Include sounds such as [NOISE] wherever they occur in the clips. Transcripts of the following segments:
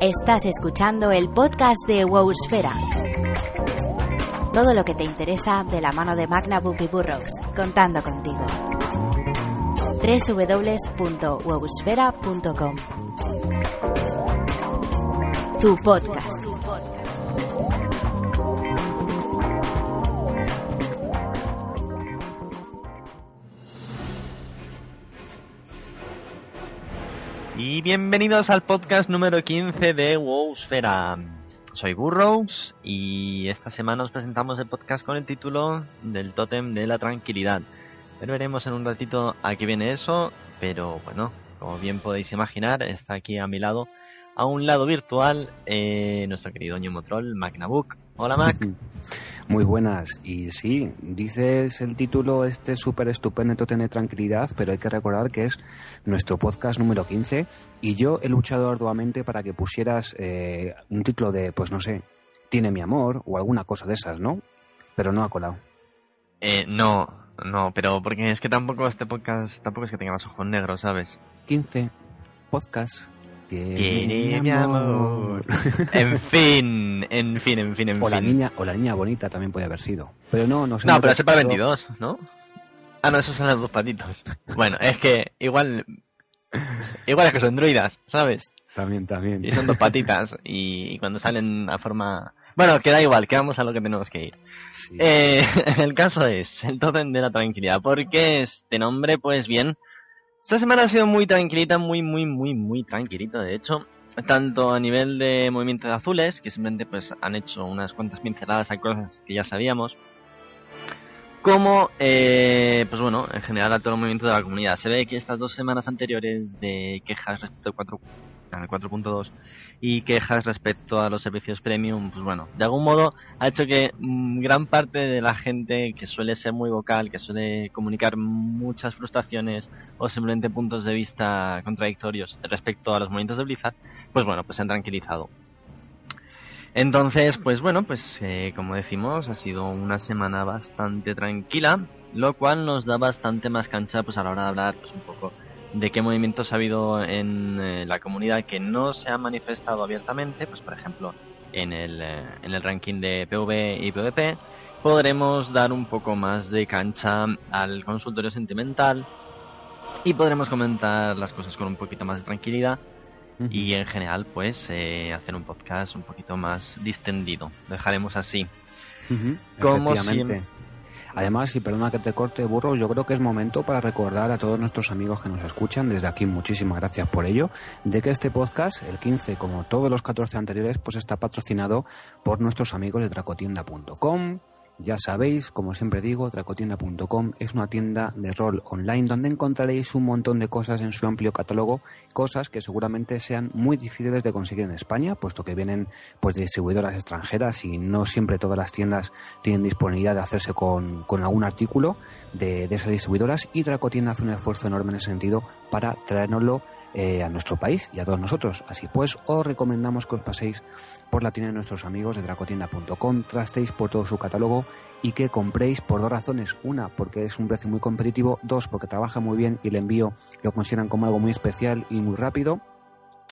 Estás escuchando el podcast de Wowsfera. Todo lo que te interesa de la mano de MagnaBook y Burrox, contando contigo. www.wowsfera.com Tu podcast. Y bienvenidos al podcast número 15 de Wowsfera. Soy Burrows y esta semana os presentamos el podcast con el título del Tótem de la Tranquilidad. Pero veremos en un ratito a qué viene eso, pero bueno, como bien podéis imaginar, está aquí a mi lado, a un lado virtual, eh, nuestro querido Ñomotrol, MacNabook. Hola Mac. [LAUGHS] Muy buenas. Y sí, dices el título este súper estupendo, Tótem tranquilidad, pero hay que recordar que es nuestro podcast número 15 y yo he luchado arduamente para que pusieras eh, un título de, pues no sé, Tiene mi amor o alguna cosa de esas, ¿no? Pero no ha colado. Eh, no, no, pero porque es que tampoco este podcast, tampoco es que tenga los ojos negros, ¿sabes? 15 podcast. Tiene, mi amor. [LAUGHS] En fin, en fin, en fin, en O la fin. niña, o la niña bonita también puede haber sido. Pero no, no sé. No, pero ese para 22, ¿no? Ah, no, esos son los dos patitos. Bueno, es que igual. Igual es que son druidas, ¿sabes? También, también. Y son dos patitas. Y, y cuando salen a forma. Bueno, que da igual, que vamos a lo que tenemos que ir. Sí. Eh, [LAUGHS] el caso es el tótem de la tranquilidad. ¿Por qué este nombre? Pues bien, esta semana ha sido muy tranquilita, muy, muy, muy, muy tranquilita. De hecho, tanto a nivel de movimiento de azules, que simplemente pues han hecho unas cuantas pinceladas a cosas que ya sabíamos, como, eh, pues bueno, en general a todo el movimiento de la comunidad. Se ve que estas dos semanas anteriores de quejas respecto al 4 al 4.2 y quejas respecto a los servicios premium, pues bueno, de algún modo ha hecho que mm, gran parte de la gente que suele ser muy vocal, que suele comunicar muchas frustraciones o simplemente puntos de vista contradictorios respecto a los movimientos de Blizzard, pues bueno, pues se han tranquilizado. Entonces, pues bueno, pues eh, como decimos, ha sido una semana bastante tranquila, lo cual nos da bastante más cancha pues a la hora de hablar pues un poco de qué movimientos ha habido en eh, la comunidad que no se han manifestado abiertamente, pues por ejemplo en el, eh, en el ranking de PV y PvP, podremos dar un poco más de cancha al consultorio sentimental y podremos comentar las cosas con un poquito más de tranquilidad y en general pues eh, hacer un podcast un poquito más distendido. Lo dejaremos así. Como siempre. Además, y perdona que te corte, burro, yo creo que es momento para recordar a todos nuestros amigos que nos escuchan, desde aquí muchísimas gracias por ello, de que este podcast, el 15, como todos los 14 anteriores, pues está patrocinado por nuestros amigos de dracotienda.com. Ya sabéis, como siempre digo, dracotienda.com es una tienda de rol online donde encontraréis un montón de cosas en su amplio catálogo, cosas que seguramente sean muy difíciles de conseguir en España, puesto que vienen pues de distribuidoras extranjeras y no siempre todas las tiendas tienen disponibilidad de hacerse con, algún artículo de, esas distribuidoras. Y Dracotienda hace un esfuerzo enorme en ese sentido para traérnoslo eh, a nuestro país y a todos nosotros. Así pues, os recomendamos que os paséis por la tienda de nuestros amigos de dracotienda.com, trastéis por todo su catálogo y que compréis por dos razones. Una, porque es un precio muy competitivo. Dos, porque trabaja muy bien y el envío lo consideran como algo muy especial y muy rápido.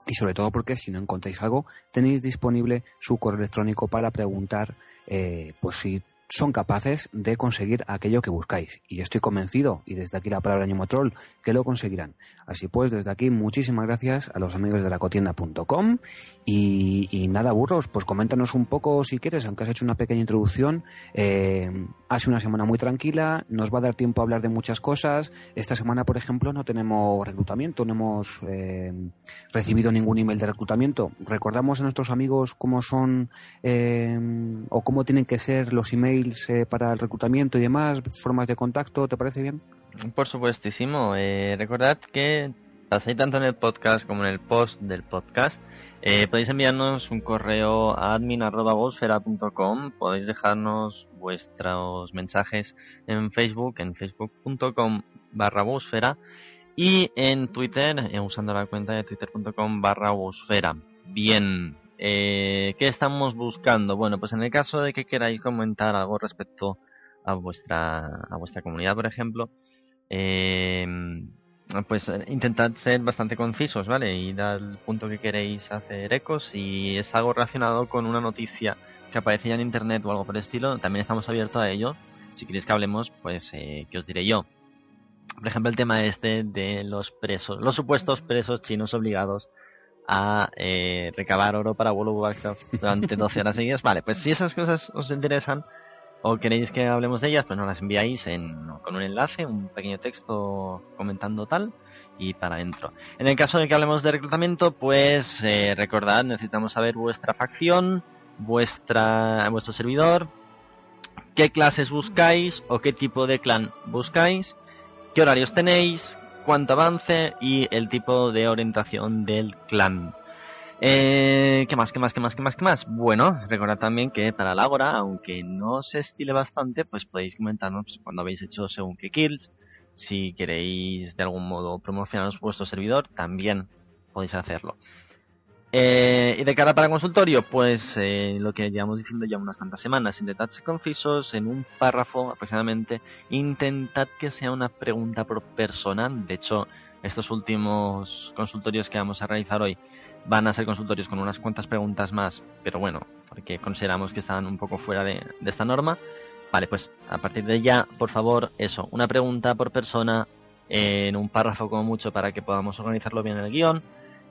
Y sobre todo porque si no encontráis algo, tenéis disponible su correo electrónico para preguntar eh, pues si son capaces de conseguir aquello que buscáis. Y estoy convencido, y desde aquí la palabra Ñomotrol, que lo conseguirán. Así pues, desde aquí, muchísimas gracias a los amigos de lacotienda.com. Y, y nada, burros, pues coméntanos un poco si quieres, aunque has hecho una pequeña introducción. Eh, ha sido una semana muy tranquila, nos va a dar tiempo a hablar de muchas cosas. Esta semana, por ejemplo, no tenemos reclutamiento, no hemos eh, recibido ningún email de reclutamiento. Recordamos a nuestros amigos cómo son eh, o cómo tienen que ser los emails eh, para el reclutamiento y demás, formas de contacto, ¿te parece bien? Por supuestísimo. Eh, recordad que pasáis tanto en el podcast como en el post del podcast. Eh, podéis enviarnos un correo a admin.gosfera.com. Podéis dejarnos vuestros mensajes en Facebook, en facebook.com barra y en Twitter, usando la cuenta de twitter.com barra. Bien, eh, ¿qué estamos buscando? Bueno, pues en el caso de que queráis comentar algo respecto a vuestra, a vuestra comunidad, por ejemplo, eh, pues eh, intentad ser bastante concisos, ¿vale? Y dar el punto que queréis hacer ecos. Si es algo relacionado con una noticia que aparece ya en internet o algo por el estilo, también estamos abiertos a ello. Si queréis que hablemos, pues, eh, ¿qué os diré yo? Por ejemplo, el tema este de los presos, los supuestos presos chinos obligados a eh, recabar oro para World of Warcraft durante 12 horas seguidas. Vale, pues si esas cosas os interesan, o queréis que hablemos de ellas, pues nos las enviáis con un enlace, un pequeño texto comentando tal y para adentro. En el caso de que hablemos de reclutamiento, pues eh, recordad, necesitamos saber vuestra facción, vuestra, vuestro servidor, qué clases buscáis o qué tipo de clan buscáis, qué horarios tenéis, cuánto avance y el tipo de orientación del clan. Eh, ¿Qué más, qué más, qué más, qué más, qué más? Bueno, recordad también que para la hora, aunque no se estile bastante, pues podéis comentarnos pues, cuando habéis hecho según qué kills. Si queréis de algún modo promocionar vuestro servidor, también podéis hacerlo. Eh, y de cara para consultorio, pues eh, lo que llevamos diciendo ya unas cuantas semanas, intentad ser concisos en un párrafo aproximadamente, intentad que sea una pregunta por persona, de hecho estos últimos consultorios que vamos a realizar hoy van a ser consultorios con unas cuantas preguntas más, pero bueno, porque consideramos que están un poco fuera de, esta norma. Vale, pues a partir de ya, por favor, eso, una pregunta por persona en un párrafo como mucho para que podamos organizarlo bien en el guion.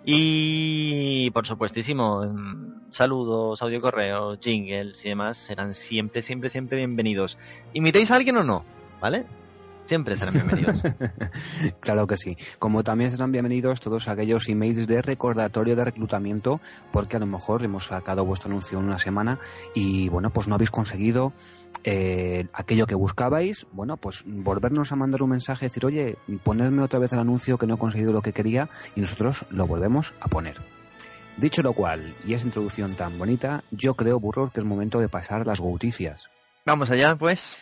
Y por supuestísimo, saludos, audio correo, jingles y demás serán siempre, siempre, siempre bienvenidos. ¿Imitéis a alguien o no? ¿Vale? Siempre serán bienvenidos. [LAUGHS] claro que sí. Como también serán bienvenidos todos aquellos emails de recordatorio de reclutamiento, porque a lo mejor hemos sacado vuestro anuncio en una semana y bueno, pues no habéis conseguido eh, aquello que buscabais. Bueno, pues volvernos a mandar un mensaje, decir, oye, ponedme otra vez el anuncio que no he conseguido lo que quería y nosotros lo volvemos a poner. Dicho lo cual, y esa introducción tan bonita, yo creo, burros, que es momento de pasar las gouticias. Vamos allá, pues.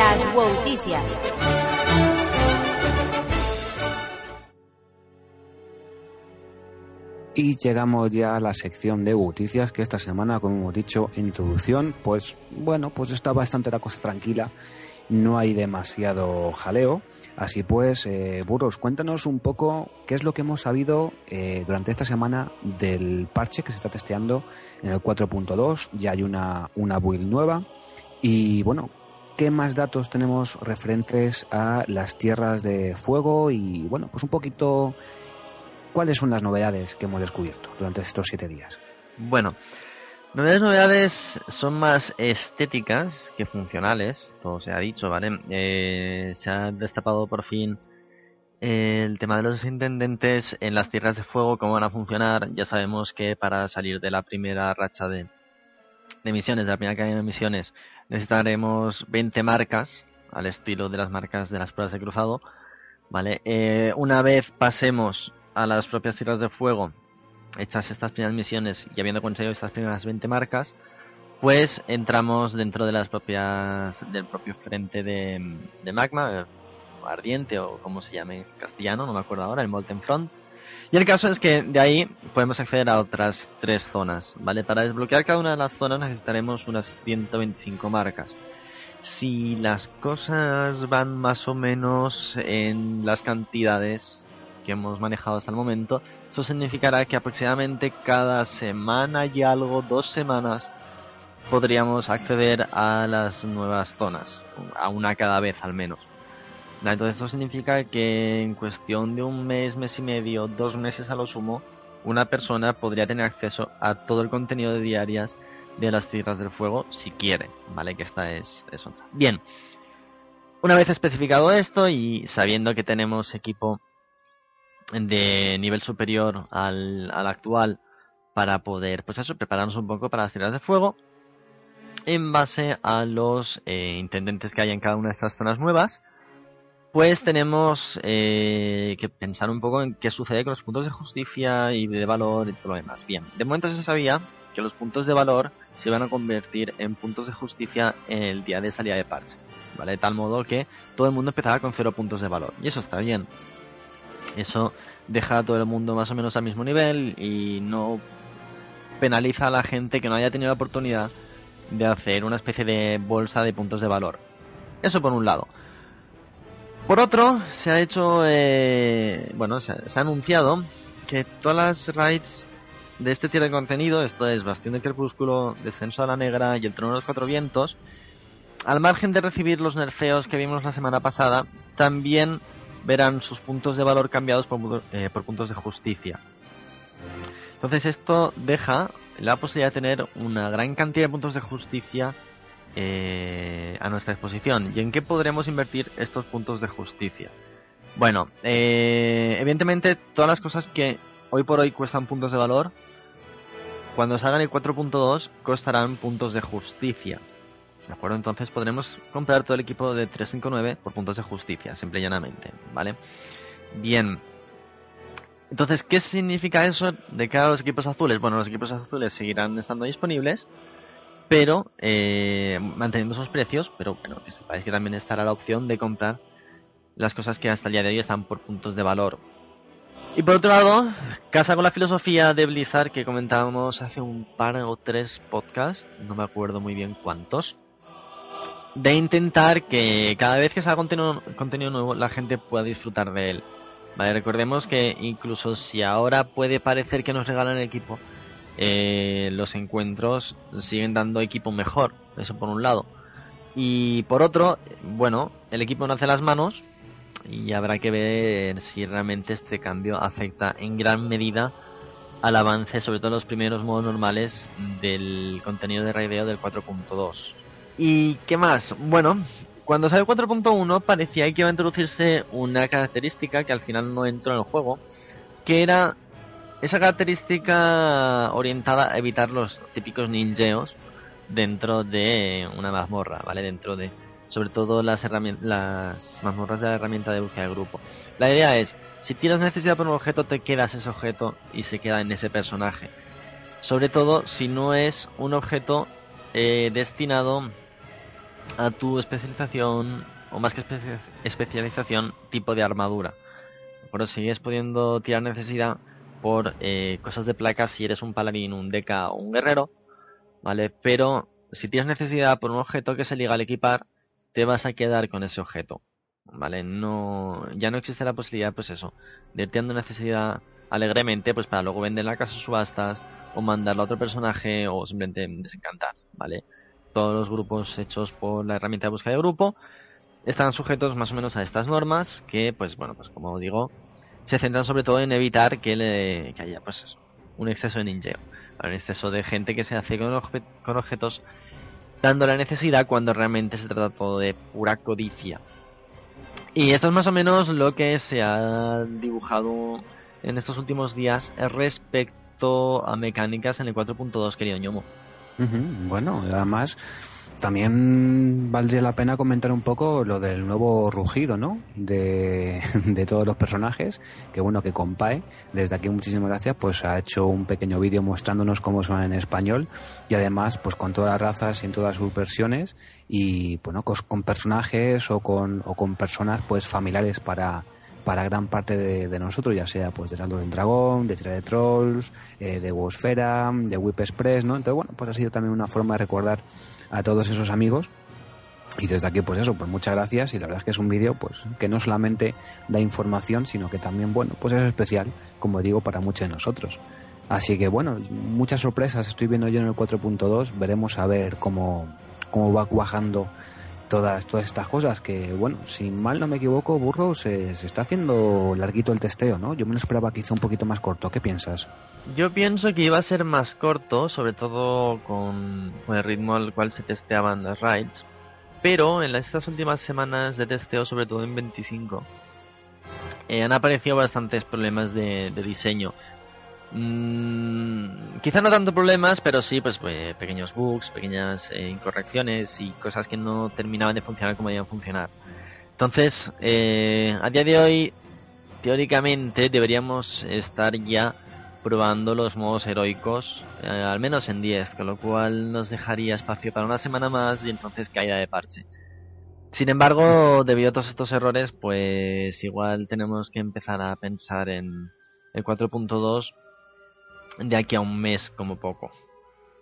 Las Wouticias. Y llegamos ya a la sección de noticias que esta semana, como hemos dicho en introducción, pues bueno, pues está bastante la cosa tranquila, no hay demasiado jaleo. Así pues, eh, Burros, cuéntanos un poco qué es lo que hemos sabido eh, durante esta semana del parche que se está testeando en el 4.2, ya hay una, una build nueva. Y bueno, ¿Qué más datos tenemos referentes a las tierras de fuego? Y bueno, pues un poquito, ¿cuáles son las novedades que hemos descubierto durante estos siete días? Bueno, novedades, novedades son más estéticas que funcionales, todo se ha dicho, ¿vale? Eh, se ha destapado por fin el tema de los intendentes en las tierras de fuego, cómo van a funcionar. Ya sabemos que para salir de la primera racha de, de misiones, de la primera cadena de misiones, necesitaremos 20 marcas, al estilo de las marcas de las pruebas de cruzado. ¿Vale? Eh, una vez pasemos a las propias tierras de fuego, hechas estas primeras misiones y habiendo conseguido estas primeras 20 marcas, pues entramos dentro de las propias del propio frente de, de magma, ardiente o como se llame en castellano, no me acuerdo ahora, el Molten Front y el caso es que de ahí podemos acceder a otras tres zonas, ¿vale? Para desbloquear cada una de las zonas necesitaremos unas 125 marcas. Si las cosas van más o menos en las cantidades que hemos manejado hasta el momento, eso significará que aproximadamente cada semana y algo, dos semanas, podríamos acceder a las nuevas zonas, a una cada vez al menos. Entonces esto significa que en cuestión de un mes, mes y medio, dos meses a lo sumo, una persona podría tener acceso a todo el contenido de diarias de las tierras del fuego si quiere, ¿vale? Que esta es, es otra. Bien, una vez especificado esto y sabiendo que tenemos equipo de nivel superior al, al actual para poder, pues eso, prepararnos un poco para las tierras de fuego, en base a los eh, intendentes que hay en cada una de estas zonas nuevas, pues tenemos eh, que pensar un poco en qué sucede con los puntos de justicia y de valor y todo lo demás. Bien, de momento se sabía que los puntos de valor se iban a convertir en puntos de justicia el día de salida de parche, ¿vale? De tal modo que todo el mundo empezaba con cero puntos de valor. Y eso está bien. Eso deja a todo el mundo más o menos al mismo nivel y no penaliza a la gente que no haya tenido la oportunidad de hacer una especie de bolsa de puntos de valor. Eso por un lado. Por otro, se ha hecho, eh, bueno, se ha, anunciado que todas las raids de este tier de contenido, esto es Bastión del Crepúsculo, Descenso a la Negra y El Trono de los Cuatro Vientos, al margen de recibir los nerfeos que vimos la semana pasada, también verán sus puntos de valor cambiados por, eh, por puntos de justicia. Entonces esto deja la posibilidad de tener una gran cantidad de puntos de justicia eh, a nuestra disposición. ¿Y en qué podremos invertir estos puntos de justicia? Bueno, eh, evidentemente todas las cosas que hoy por hoy cuestan puntos de valor, cuando salgan el 4.2 costarán puntos de justicia. ¿De acuerdo? Entonces podremos comprar todo el equipo de 359 por puntos de justicia, simple y llanamente, ¿vale? Bien. Entonces, ¿qué significa eso de cara a los equipos azules? Bueno, los equipos azules seguirán estando disponibles, pero eh, manteniendo sus precios, pero bueno, que sepáis que también estará la opción de comprar las cosas que hasta el día de hoy están por puntos de valor. Y por otro lado, casa con la filosofía de Blizzard que comentábamos hace un par o tres podcasts, no me acuerdo muy bien cuántos, de intentar que cada vez que salga contenido, contenido nuevo la gente pueda disfrutar de él. Vale, recordemos que incluso si ahora puede parecer que nos regalan el equipo, eh, los encuentros siguen dando equipo mejor, eso por un lado. Y por otro, bueno, el equipo no hace las manos y habrá que ver si realmente este cambio afecta en gran medida al avance, sobre todo en los primeros modos normales del contenido de raideo del 4.2. ¿Y qué más? Bueno, cuando salió 4.1 parecía que iba a introducirse una característica que al final no entró en el juego, que era esa característica orientada a evitar los típicos ninjeos dentro de una mazmorra, ¿vale? Dentro de, sobre todo las, las mazmorras de la herramienta de búsqueda de grupo. La idea es, si tienes necesidad por un objeto, te quedas ese objeto y se queda en ese personaje. Sobre todo si no es un objeto eh, destinado a tu especialización, o más que especialización, tipo de armadura. Pero sigues pudiendo tirar necesidad por eh, cosas de placas si eres un paladín, un deca o un guerrero, ¿vale? Pero si tienes necesidad por un objeto que se liga al equipar, te vas a quedar con ese objeto, ¿vale? No, ya no existe la posibilidad, pues eso, de irte dando necesidad alegremente, pues para luego vender la casa subastas, o mandarlo a otro personaje, o simplemente desencantar, ¿vale? Todos los grupos hechos por la herramienta de búsqueda de grupo están sujetos más o menos a estas normas, que, pues bueno, pues como digo, se centran sobre todo en evitar que, le, haya pues un exceso de ninjeo, un exceso de gente que se hace con, con objetos dando la necesidad cuando realmente se trata todo de pura codicia. Y esto es más o menos lo que se ha dibujado en estos últimos días respecto a mecánicas en el 4.2, querido ñomo. Bueno, además también valdría la pena comentar un poco lo del nuevo rugido, ¿no? De, [LAUGHS] todos los personajes, que bueno, que Compae, desde aquí muchísimas gracias, pues ha hecho un pequeño vídeo mostrándonos cómo suenan en español y además pues con todas las razas y en todas sus versiones y bueno, con, personajes o con, o con personas pues familiares para, para gran parte de, nosotros, ya sea pues de Saldo del Dragón, de Tira de Trolls, eh, de Wosfera, de Whip Express, ¿no? Entonces, bueno, pues ha sido también una forma de recordar a todos esos amigos. Y desde aquí, pues eso, pues muchas gracias. Y la verdad es que es un vídeo, pues, que no solamente da información, sino que también, bueno, pues es especial, como digo, para muchos de nosotros. Así que bueno, muchas sorpresas estoy viendo yo en el 4.2. Veremos a ver cómo, cómo va cuajando todas, todas estas cosas. Que bueno, si mal no me equivoco, Burro, se, está haciendo larguito el testeo, ¿no? Yo me lo esperaba quizá un poquito más corto. ¿Qué piensas? Yo pienso que iba a ser más corto, sobre todo con, el ritmo al cual se testeaban las raids. Pero en estas últimas semanas de testeo, sobre todo en 25, eh, han aparecido bastantes problemas de, diseño. Mm, quizá no tanto problemas, pero sí, pues, pues pequeños bugs, pequeñas eh, incorrecciones y cosas que no terminaban de funcionar como debían funcionar. Entonces, eh, a día de hoy, teóricamente deberíamos estar ya probando los modos heroicos, eh, al menos en 10, con lo cual nos dejaría espacio para una semana más y entonces caída de parche. Sin embargo, debido a todos estos errores, pues igual tenemos que empezar a pensar en el 4.2 de aquí a un mes como poco.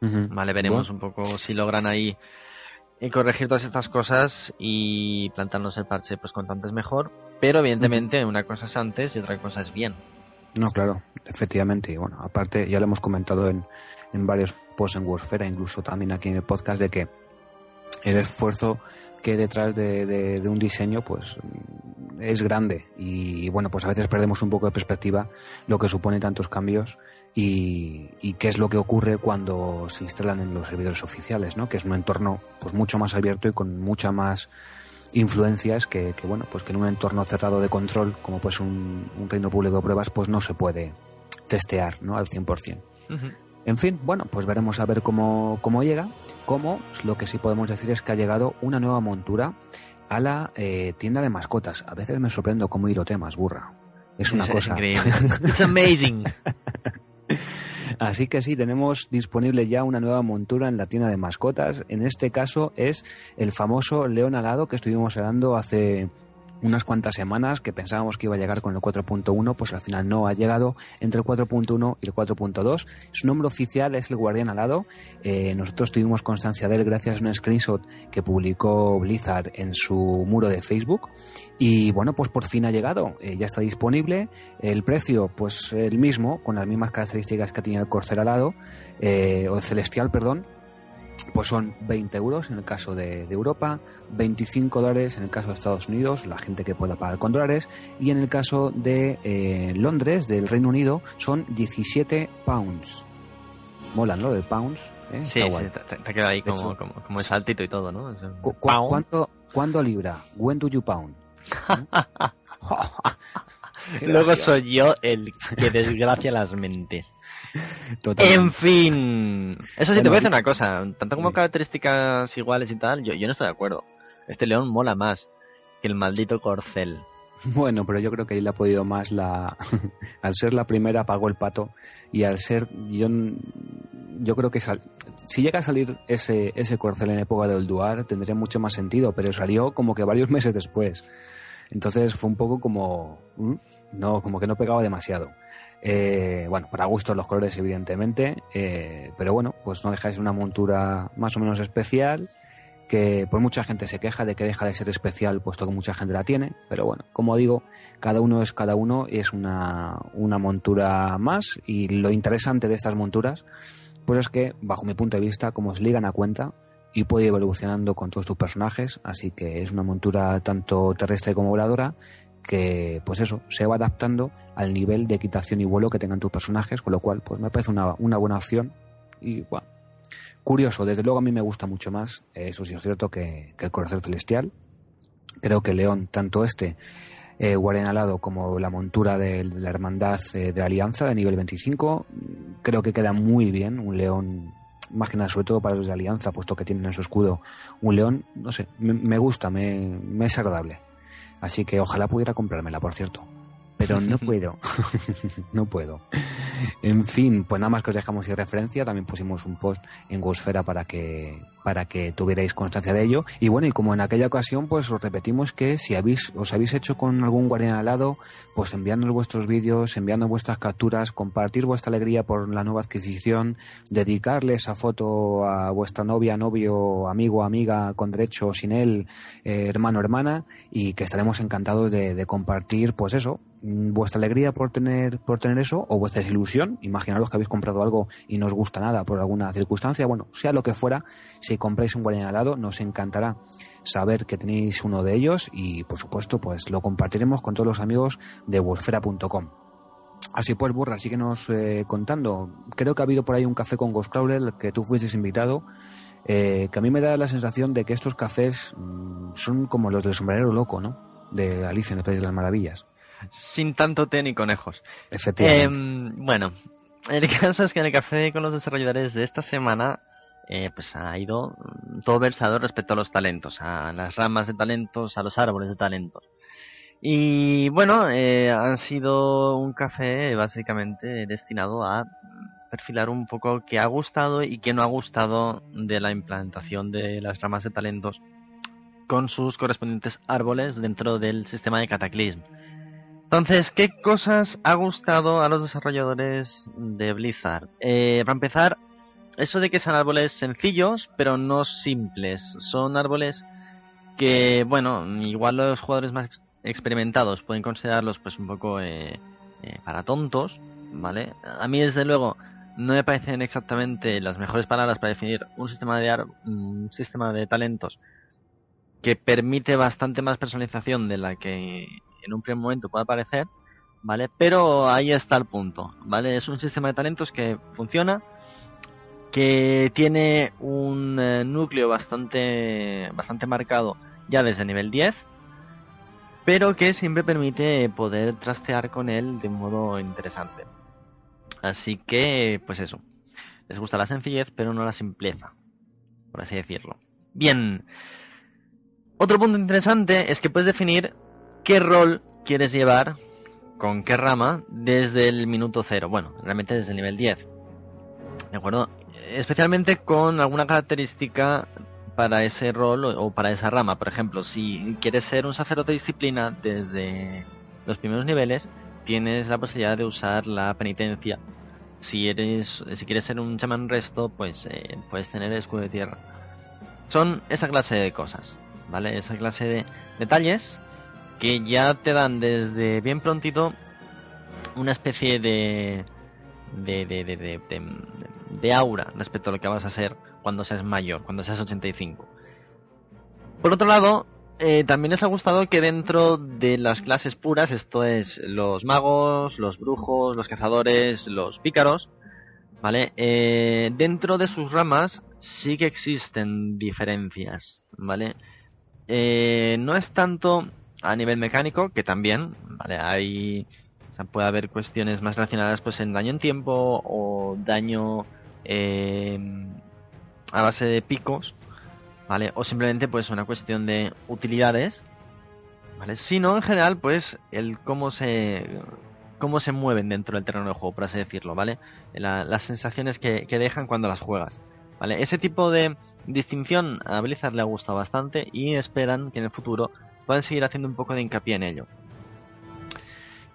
Vale, veremos un poco si logran ahí eh, corregir todas estas cosas y plantarnos el parche pues cuanto antes mejor. Pero evidentemente una cosa es antes y otra cosa es bien. No, claro, efectivamente. Y bueno, aparte ya lo hemos comentado en, en varios posts en Wordfera, incluso también aquí en el podcast, de que el esfuerzo que detrás de, un diseño pues es grande y bueno pues a veces perdemos un poco de perspectiva lo que supone tantos cambios y, qué es lo que ocurre cuando se instalan en los servidores oficiales ¿no? que es un entorno pues mucho más abierto y con mucha más influencias que, bueno pues que en un entorno cerrado de control como pues un, un reino público de pruebas pues no se puede testear ¿no? al 100%. En fin, bueno, pues veremos a ver cómo, cómo llega. Como lo que sí podemos decir es que ha llegado una nueva montura a la eh, tienda de mascotas. A veces me sorprendo cómo hilo temas, burra. Es una cosa. increíble. [LAUGHS] It's amazing. Así que sí, tenemos disponible ya una nueva montura en la tienda de mascotas. En este caso es el famoso león alado que estuvimos hablando hace unas cuantas semanas que pensábamos que iba a llegar con el 4.1, pues al final no ha llegado entre el 4.1 y el 4.2. Su nombre oficial es el Guardián Alado. Eh, nosotros tuvimos constancia de él gracias a un screenshot que publicó Blizzard en su muro de Facebook. Y bueno, pues por fin ha llegado. Eh, ya está disponible. El precio, pues el mismo, con las mismas características que tenía el Corcel Alado, eh, o el Celestial, perdón pues son 20 euros en el caso de, Europa, 25 dólares en el caso de Estados Unidos, la gente que pueda pagar con dólares, y en el caso de eh, Londres, del Reino Unido, son 17 pounds. Molan, ¿no? De pounds. ¿eh? Sí, te, queda ahí como, como, saltito y todo, ¿no? ¿cuánto, ¿Cuánto libra? When do you pound? [LAUGHS] [LAUGHS] Luego soy yo el que desgracia las mentes. En fin. Eso sí, te voy a decir una cosa. Tanto como características iguales y tal, yo, yo no estoy de acuerdo. Este león mola más que el maldito corcel. [LAUGHS] Bueno, pero yo creo que ahí le ha podido más la... [LAUGHS] al ser la primera pagó el pato y al ser... Yo, yo creo que si llega a salir ese, ese corcel en época del Duar tendría mucho más sentido, pero salió como que varios [LAUGHS] meses después. Entonces fue un poco como... No, como que no pegaba demasiado. Eh, bueno, para gusto los colores, evidentemente, eh, pero bueno, pues no dejáis una montura más o menos especial, que por mucha gente se queja de que deja de ser especial, puesto que mucha gente la tiene, pero bueno, como digo, cada uno es cada uno es una, una montura más, y lo interesante de estas monturas, pues es que, bajo mi punto de vista, como os ligan a cuenta, y puede ir evolucionando con todos tus personajes, así que es una montura tanto terrestre como voladora que, pues eso, se va adaptando al nivel de equitación y vuelo que tengan tus personajes, con lo cual, pues me parece una, buena opción. Y, bueno, curioso, desde luego a mí me gusta mucho más, eso sí es cierto, que, el Corazón Celestial. Creo que León, tanto este, eh, Guardian Alado, como la montura de, la Hermandad eh, de la Alianza de nivel 25, creo que queda muy bien un León más sobre todo para los de Alianza, puesto que tienen en su escudo un león, no sé, me, gusta, me, es agradable. Así que ojalá pudiera comprármela, por cierto. Pero no [LAUGHS] puedo. no puedo. En fin, pues nada más que os dejamos sin referencia. También pusimos un post en Gosfera para que, para que tuvierais constancia de ello. Y bueno, y como en aquella ocasión, pues os repetimos que si habéis, os habéis hecho con algún guardián al lado, pues enviándonos vuestros vídeos, enviando vuestras capturas, compartir vuestra alegría por la nueva adquisición, dedicarle esa foto a vuestra novia, novio, amigo, amiga, con derecho, sin él, eh, hermano, hermana, y que estaremos encantados de, de compartir, pues eso, vuestra alegría por tener, por tener eso o vuestra desilusión. Imaginaros que habéis comprado algo y no os gusta nada por alguna circunstancia. Bueno, sea lo que fuera, si compráis un guardián alado, nos encantará saber que tenéis uno de ellos y, por supuesto, pues lo compartiremos con todos los amigos de wolfera.com. Así pues, Burra, síguenos eh, contando. Creo que ha habido por ahí un café con Ghostcrawler que tú fuiste invitado. Eh, que a mí me da la sensación de que estos cafés mm, son como los del sombrero loco, ¿no? De Alicia en el País de las Maravillas sin tanto té ni conejos. Efectivamente. Em, bueno, el caso es que en el café con los desarrolladores de esta semana eh, pues ha ido todo versado respecto a los talentos, a las ramas de talentos, a los árboles de talentos. Y bueno, eh, han sido un café básicamente destinado a perfilar un poco qué ha gustado y qué no ha gustado de la implantación de las ramas de talentos con sus correspondientes árboles dentro del sistema de Cataclysm. Entonces, ¿qué cosas ha gustado a los desarrolladores de Blizzard? Eh, para empezar, eso de que sean árboles sencillos, pero no simples. Son árboles que, bueno, igual los jugadores más experimentados pueden considerarlos pues un poco eh, eh, para tontos, ¿vale? A mí desde luego no me parecen exactamente las mejores palabras para definir un sistema de un sistema de talentos que permite bastante más personalización de la que en un primer momento pueda parecer, ¿vale? Pero ahí está el punto, ¿vale? Es un sistema de talentos que funciona, que tiene un eh, núcleo bastante bastante marcado ya desde el nivel 10, pero que siempre permite poder trastear con él de un modo interesante. Así que, pues eso. Les gusta la sencillez, pero no la simpleza, por así decirlo. Bien. Otro punto interesante es que puedes definir qué rol quieres llevar con qué rama desde el minuto cero. Bueno, realmente desde el nivel 10. ¿De acuerdo? Especialmente con alguna característica para ese rol o, para esa rama. Por ejemplo, si quieres ser un sacerdote de disciplina desde los primeros niveles, tienes la posibilidad de usar la penitencia. Si eres, si quieres ser un chamán resto, pues eh, puedes tener el escudo de tierra. Son esa clase de cosas, ¿vale? Esa clase de detalles que ya te dan desde bien prontito una especie de de, de, de, de, aura respecto a lo que vas a ser cuando seas mayor, cuando seas 85. Por otro lado, eh, también les ha gustado que dentro de las clases puras, esto es los magos, los brujos, los cazadores, los pícaros, ¿vale? Eh, dentro de sus ramas sí que existen diferencias, ¿vale? Eh, no es tanto a nivel mecánico, que también, ¿vale? Hay... puede haber cuestiones más relacionadas pues en daño en tiempo o daño a base de picos, ¿vale? O simplemente pues una cuestión de utilidades, ¿vale? Sino en general pues el cómo se cómo se mueven dentro del terreno de juego, por así decirlo, ¿vale? las sensaciones que, dejan cuando las juegas, ¿vale? Ese tipo de distinción a Blizzard le ha gustado bastante y esperan que en el futuro puedan seguir haciendo un poco de hincapié en ello.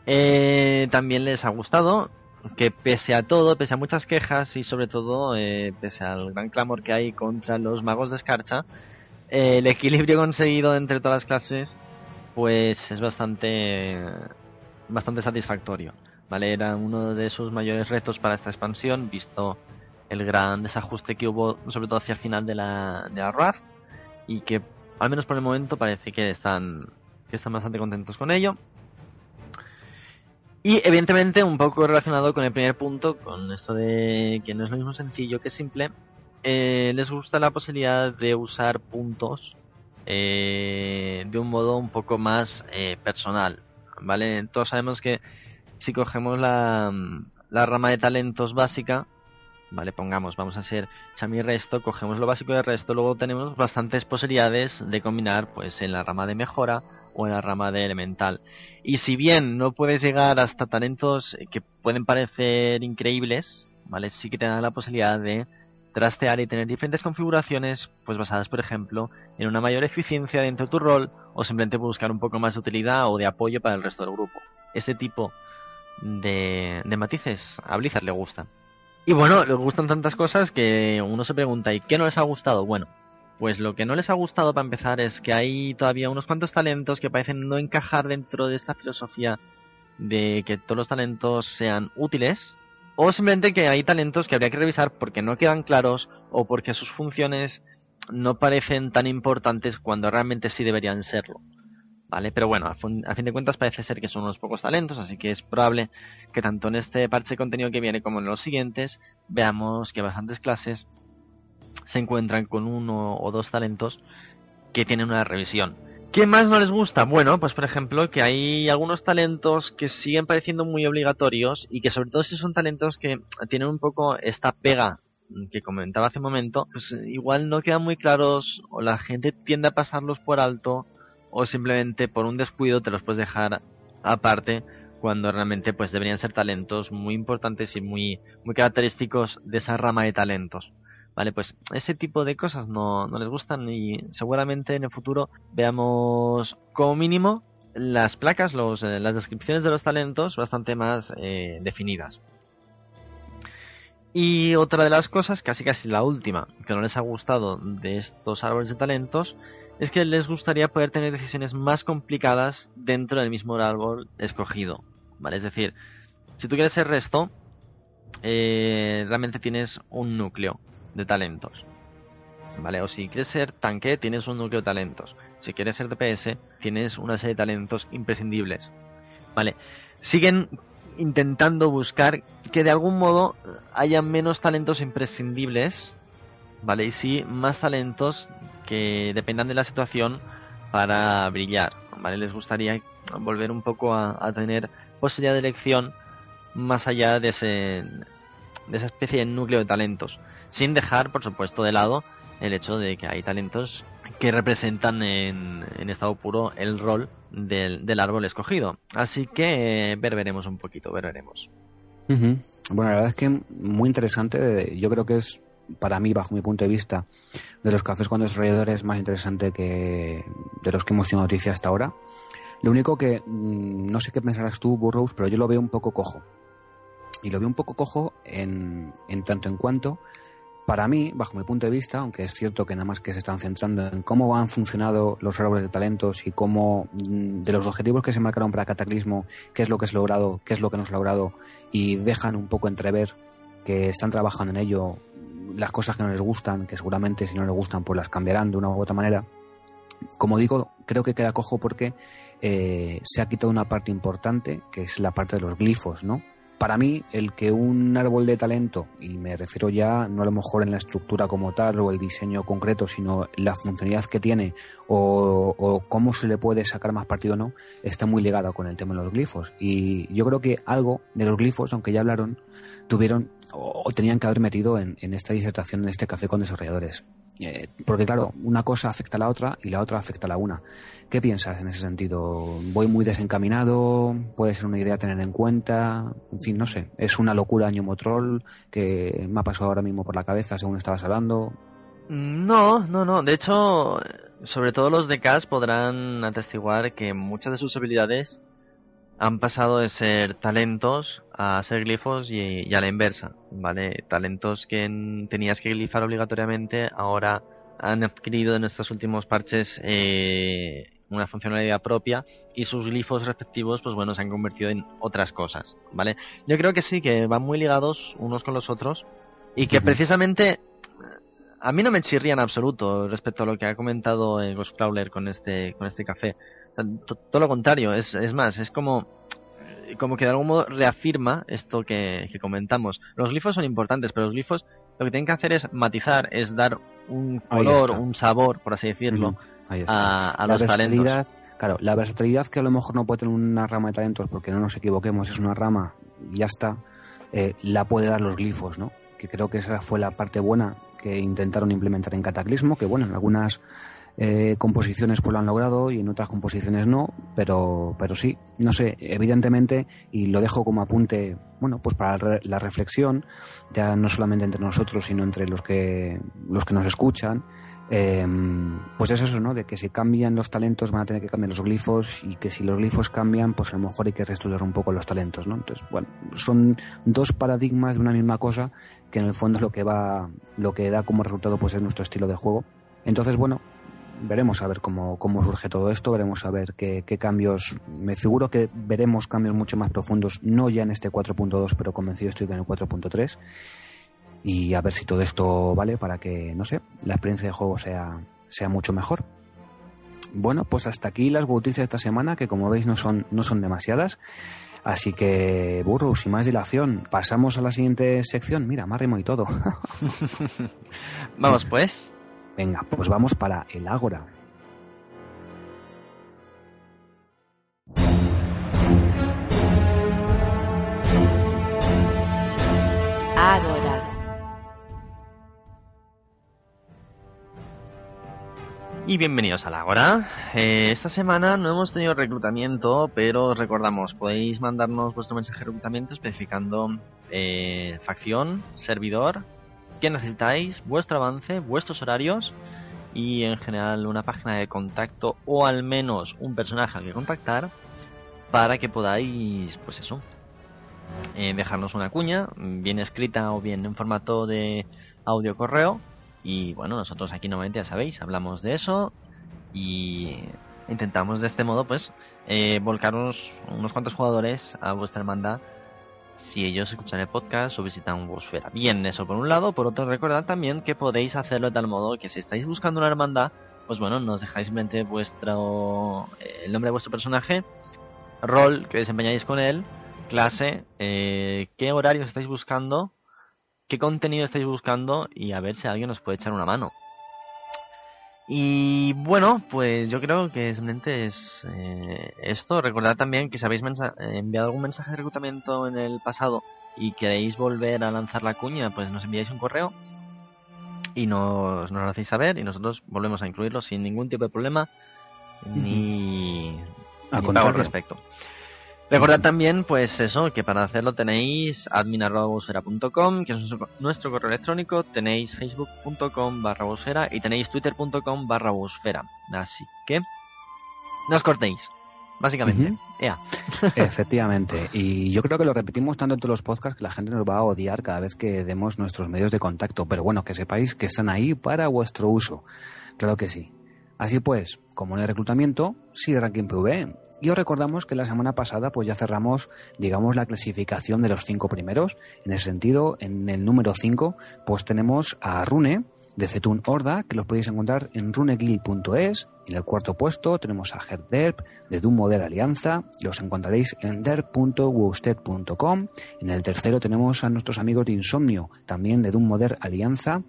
Eh, también les ha gustado que pese a todo, pese a muchas quejas y sobre todo eh, pese al gran clamor que hay contra los magos de escarcha, eh, el equilibrio [LAUGHS] conseguido entre todas las clases pues es bastante bastante satisfactorio. ¿vale? Era uno de sus mayores retos para esta expansión, visto el gran desajuste que hubo sobre todo hacia el final de la, de la y que al menos por el momento parece que están, que están bastante contentos con ello. Y evidentemente un poco relacionado con el primer punto, con esto de que no es lo mismo sencillo que simple, eh, les gusta la posibilidad de usar puntos eh, de un modo un poco más eh, personal, ¿vale? Todos sabemos que si cogemos la, la rama de talentos básica, ¿vale? Pongamos, vamos a ser Chami Resto, cogemos lo básico de Resto, luego tenemos bastantes posibilidades de combinar pues en la rama de mejora o en la rama de elemental. Y si bien no puedes llegar hasta talentos que pueden parecer increíbles, ¿vale? Sí que te dan la posibilidad de trastear y tener diferentes configuraciones, pues basadas, por ejemplo, en una mayor eficiencia dentro de tu rol o simplemente buscar un poco más de utilidad o de apoyo para el resto del grupo. Este tipo de, de matices a Blizzard le gustan. Y bueno, le gustan tantas cosas que uno se pregunta, ¿y qué no les ha gustado? Bueno, pues lo que no les ha gustado para empezar es que hay todavía unos cuantos talentos que parecen no encajar dentro de esta filosofía de que todos los talentos sean útiles o simplemente que hay talentos que habría que revisar porque no quedan claros o porque sus funciones no parecen tan importantes cuando realmente sí deberían serlo. ¿Vale? Pero bueno, a, fin de cuentas parece ser que son unos pocos talentos, así que es probable que tanto en este parche de contenido que viene como en los siguientes veamos que bastantes clases se encuentran con uno o dos talentos que tienen una revisión. ¿Qué más no les gusta? Bueno, pues por ejemplo que hay algunos talentos que siguen pareciendo muy obligatorios y que sobre todo si son talentos que tienen un poco esta pega que comentaba hace un momento, pues igual no quedan muy claros o la gente tiende a pasarlos por alto o simplemente por un descuido te los puedes dejar aparte cuando realmente pues deberían ser talentos muy importantes y muy muy característicos de esa rama de talentos. Vale, pues ese tipo de cosas no, no les gustan y seguramente en el futuro veamos como mínimo las placas, los, eh, las descripciones de los talentos bastante más eh, definidas. Y otra de las cosas, casi casi la última, que no les ha gustado de estos árboles de talentos, es que les gustaría poder tener decisiones más complicadas dentro del mismo árbol escogido. ¿Vale? Es decir, si tú quieres ser resto, eh, realmente tienes un núcleo de talentos. ¿Vale? O si quieres ser tanque, tienes un núcleo de talentos. Si quieres ser DPS, tienes una serie de talentos imprescindibles. ¿Vale? Siguen intentando buscar que de algún modo haya menos talentos imprescindibles, ¿vale? Y sí más talentos que dependan de la situación para brillar, ¿vale? Les gustaría volver un poco a, tener posibilidad de elección más allá de, ese, de esa especie de núcleo de talentos, sin dejar, por supuesto, de lado el hecho de que hay talentos que representan en, en estado puro el rol del, del árbol escogido. Así que eh, ver veremos un poquito, ver veremos. Bueno, la verdad es que muy interesante. Yo creo que es, para mí, bajo mi punto de vista, de los cafés con desarrolladores más interesante que de los que hemos tenido noticia hasta ahora. Lo único que, mm, no sé qué pensarás tú, Burroughs, pero yo lo veo un poco cojo. Y lo veo un poco cojo en, en tanto en cuanto para mí, bajo mi punto de vista, aunque es cierto que nada más que se están centrando en cómo han funcionado los árboles de talentos y cómo mm, de los objetivos que se marcaron para Cataclismo, qué es lo que es logrado, qué es lo que no es logrado, y dejan un poco entrever que están trabajando en ello las cosas que no les gustan, que seguramente si no les gustan pues las cambiarán de una u otra manera. Como digo, creo que queda cojo porque eh, se ha quitado una parte importante, que es la parte de los glifos, ¿no? para mí, el que un árbol de talento, y me refiero ya no a lo mejor en la estructura como tal o el diseño concreto, sino la funcionalidad que tiene o, cómo se le puede sacar más partido o no, está muy ligado con el tema de los glifos. Y yo creo que algo de los glifos, aunque ya hablaron, tuvieron o, tenían que haber metido en, esta disertación, en este café con desarrolladores. Eh, porque claro, una cosa afecta a la otra y la otra afecta a la una. ¿Qué piensas en ese sentido? ¿Voy muy desencaminado? ¿Puede ser una idea a tener en cuenta? En fin, no sé. ¿Es una locura año motrol que me ha pasado ahora mismo por la cabeza según estabas hablando? No, no, no. De hecho, sobre todo los de CAS podrán atestiguar que muchas de sus habilidades han pasado de ser talentos a ser glifos y, a la inversa, ¿vale? Talentos que tenías que glifar obligatoriamente, ahora han adquirido en estos últimos parches eh, una funcionalidad propia y sus glifos respectivos, pues bueno, se han convertido en otras cosas, ¿vale? Yo creo que sí, que van muy ligados unos con los otros y que precisamente a mí no me chirría en absoluto respecto a lo que ha comentado Ghost Crawler con este, con este café todo lo contrario, es, es más, es como como que de algún modo reafirma esto que, comentamos. Los glifos son importantes, pero los glifos lo que tienen que hacer es matizar, es dar un color, un sabor, por así decirlo, a, los talentos. Claro, la versatilidad que a lo mejor no puede tener una rama de talentos, porque no nos equivoquemos, es una rama y ya está, eh, la puede dar los glifos, ¿no? Que creo que esa fue la parte buena que intentaron implementar en Cataclismo, que bueno, en algunas eh, composiciones pues lo han logrado y en otras composiciones no, pero, pero sí, no sé, evidentemente, y lo dejo como apunte, bueno, pues para la reflexión, ya no solamente entre nosotros, sino entre los que, los que nos escuchan, eh, pues es eso, ¿no? De que si cambian los talentos van a tener que cambiar los glifos y que si los glifos cambian, pues a lo mejor hay que reestudiar un poco los talentos, ¿no? Entonces, bueno, son dos paradigmas de una misma cosa que en el fondo es lo que va, lo que da como resultado pues es nuestro estilo de juego. Entonces, bueno, veremos a ver cómo, cómo surge todo esto, veremos a ver qué, cambios. Me figuro que veremos cambios mucho más profundos, no ya en este 4.2, pero convencido estoy que en el 4.3. Y a ver si todo esto vale para que, no sé, la experiencia de juego sea, sea mucho mejor. Bueno, pues hasta aquí las noticias de esta semana, que como veis no son, no son demasiadas. Así que, burro, sin más dilación, pasamos a la siguiente sección. Mira, más y todo. [LAUGHS] Vamos pues. Venga, pues vamos para el. Ágora. Y bienvenidos al Ágora. Eh, esta semana no hemos tenido reclutamiento, pero os recordamos, podéis mandarnos vuestro mensaje de reclutamiento especificando eh, facción, servidor qué necesitáis, vuestro avance, vuestros horarios y en general una página de contacto o al menos un personaje al que contactar para que podáis, pues eso, eh, dejarnos una cuña, bien escrita o bien en formato de audio correo. Y bueno, nosotros aquí nuevamente ya sabéis, hablamos de eso y intentamos de este modo pues eh, volcaros unos cuantos jugadores a vuestra hermandad si ellos escuchan el podcast o visitan Worldsphere. Bien, eso por un lado. Por otro, recordad también que podéis hacerlo de tal modo que si estáis buscando una hermandad, pues bueno, nos dejáis simplemente vuestro el nombre de vuestro personaje, rol que desempeñáis con él, clase, eh, qué horario estáis buscando, qué contenido estáis buscando y a ver si alguien nos puede echar una mano. Y bueno, pues yo creo que simplemente es eh, esto. Recordad también que si habéis enviado algún mensaje de reclutamiento en el pasado y queréis volver a lanzar la cuña, pues nos enviáis un correo y nos, nos lo hacéis saber y nosotros volvemos a incluirlo sin ningún tipo de problema ni, al respecto. Recordad también, pues eso, que para hacerlo tenéis admin.com, que es nuestro correo electrónico, tenéis facebook.com barra y tenéis twitter.com barra Así que, no os cortéis, básicamente. [LAUGHS] Efectivamente. Y yo creo que lo repetimos tanto en todos los podcasts que la gente nos va a odiar cada vez que demos nuestros medios de contacto. Pero bueno, que sepáis que están ahí para vuestro uso. Claro que sí. Así pues, como en el reclutamiento, sí Ranking PV y os recordamos que la semana pasada pues ya cerramos, digamos, la clasificación de los cinco primeros. En ese sentido, en el número 5, pues tenemos a Rune, de Zetun Horda, que los podéis encontrar en runeguild.es. En el cuarto puesto tenemos a Derp de Doom Model Alianza, los encontraréis en derp.wosted.com. En el tercero tenemos a nuestros amigos de Insomnio, también de Doom Model Alianza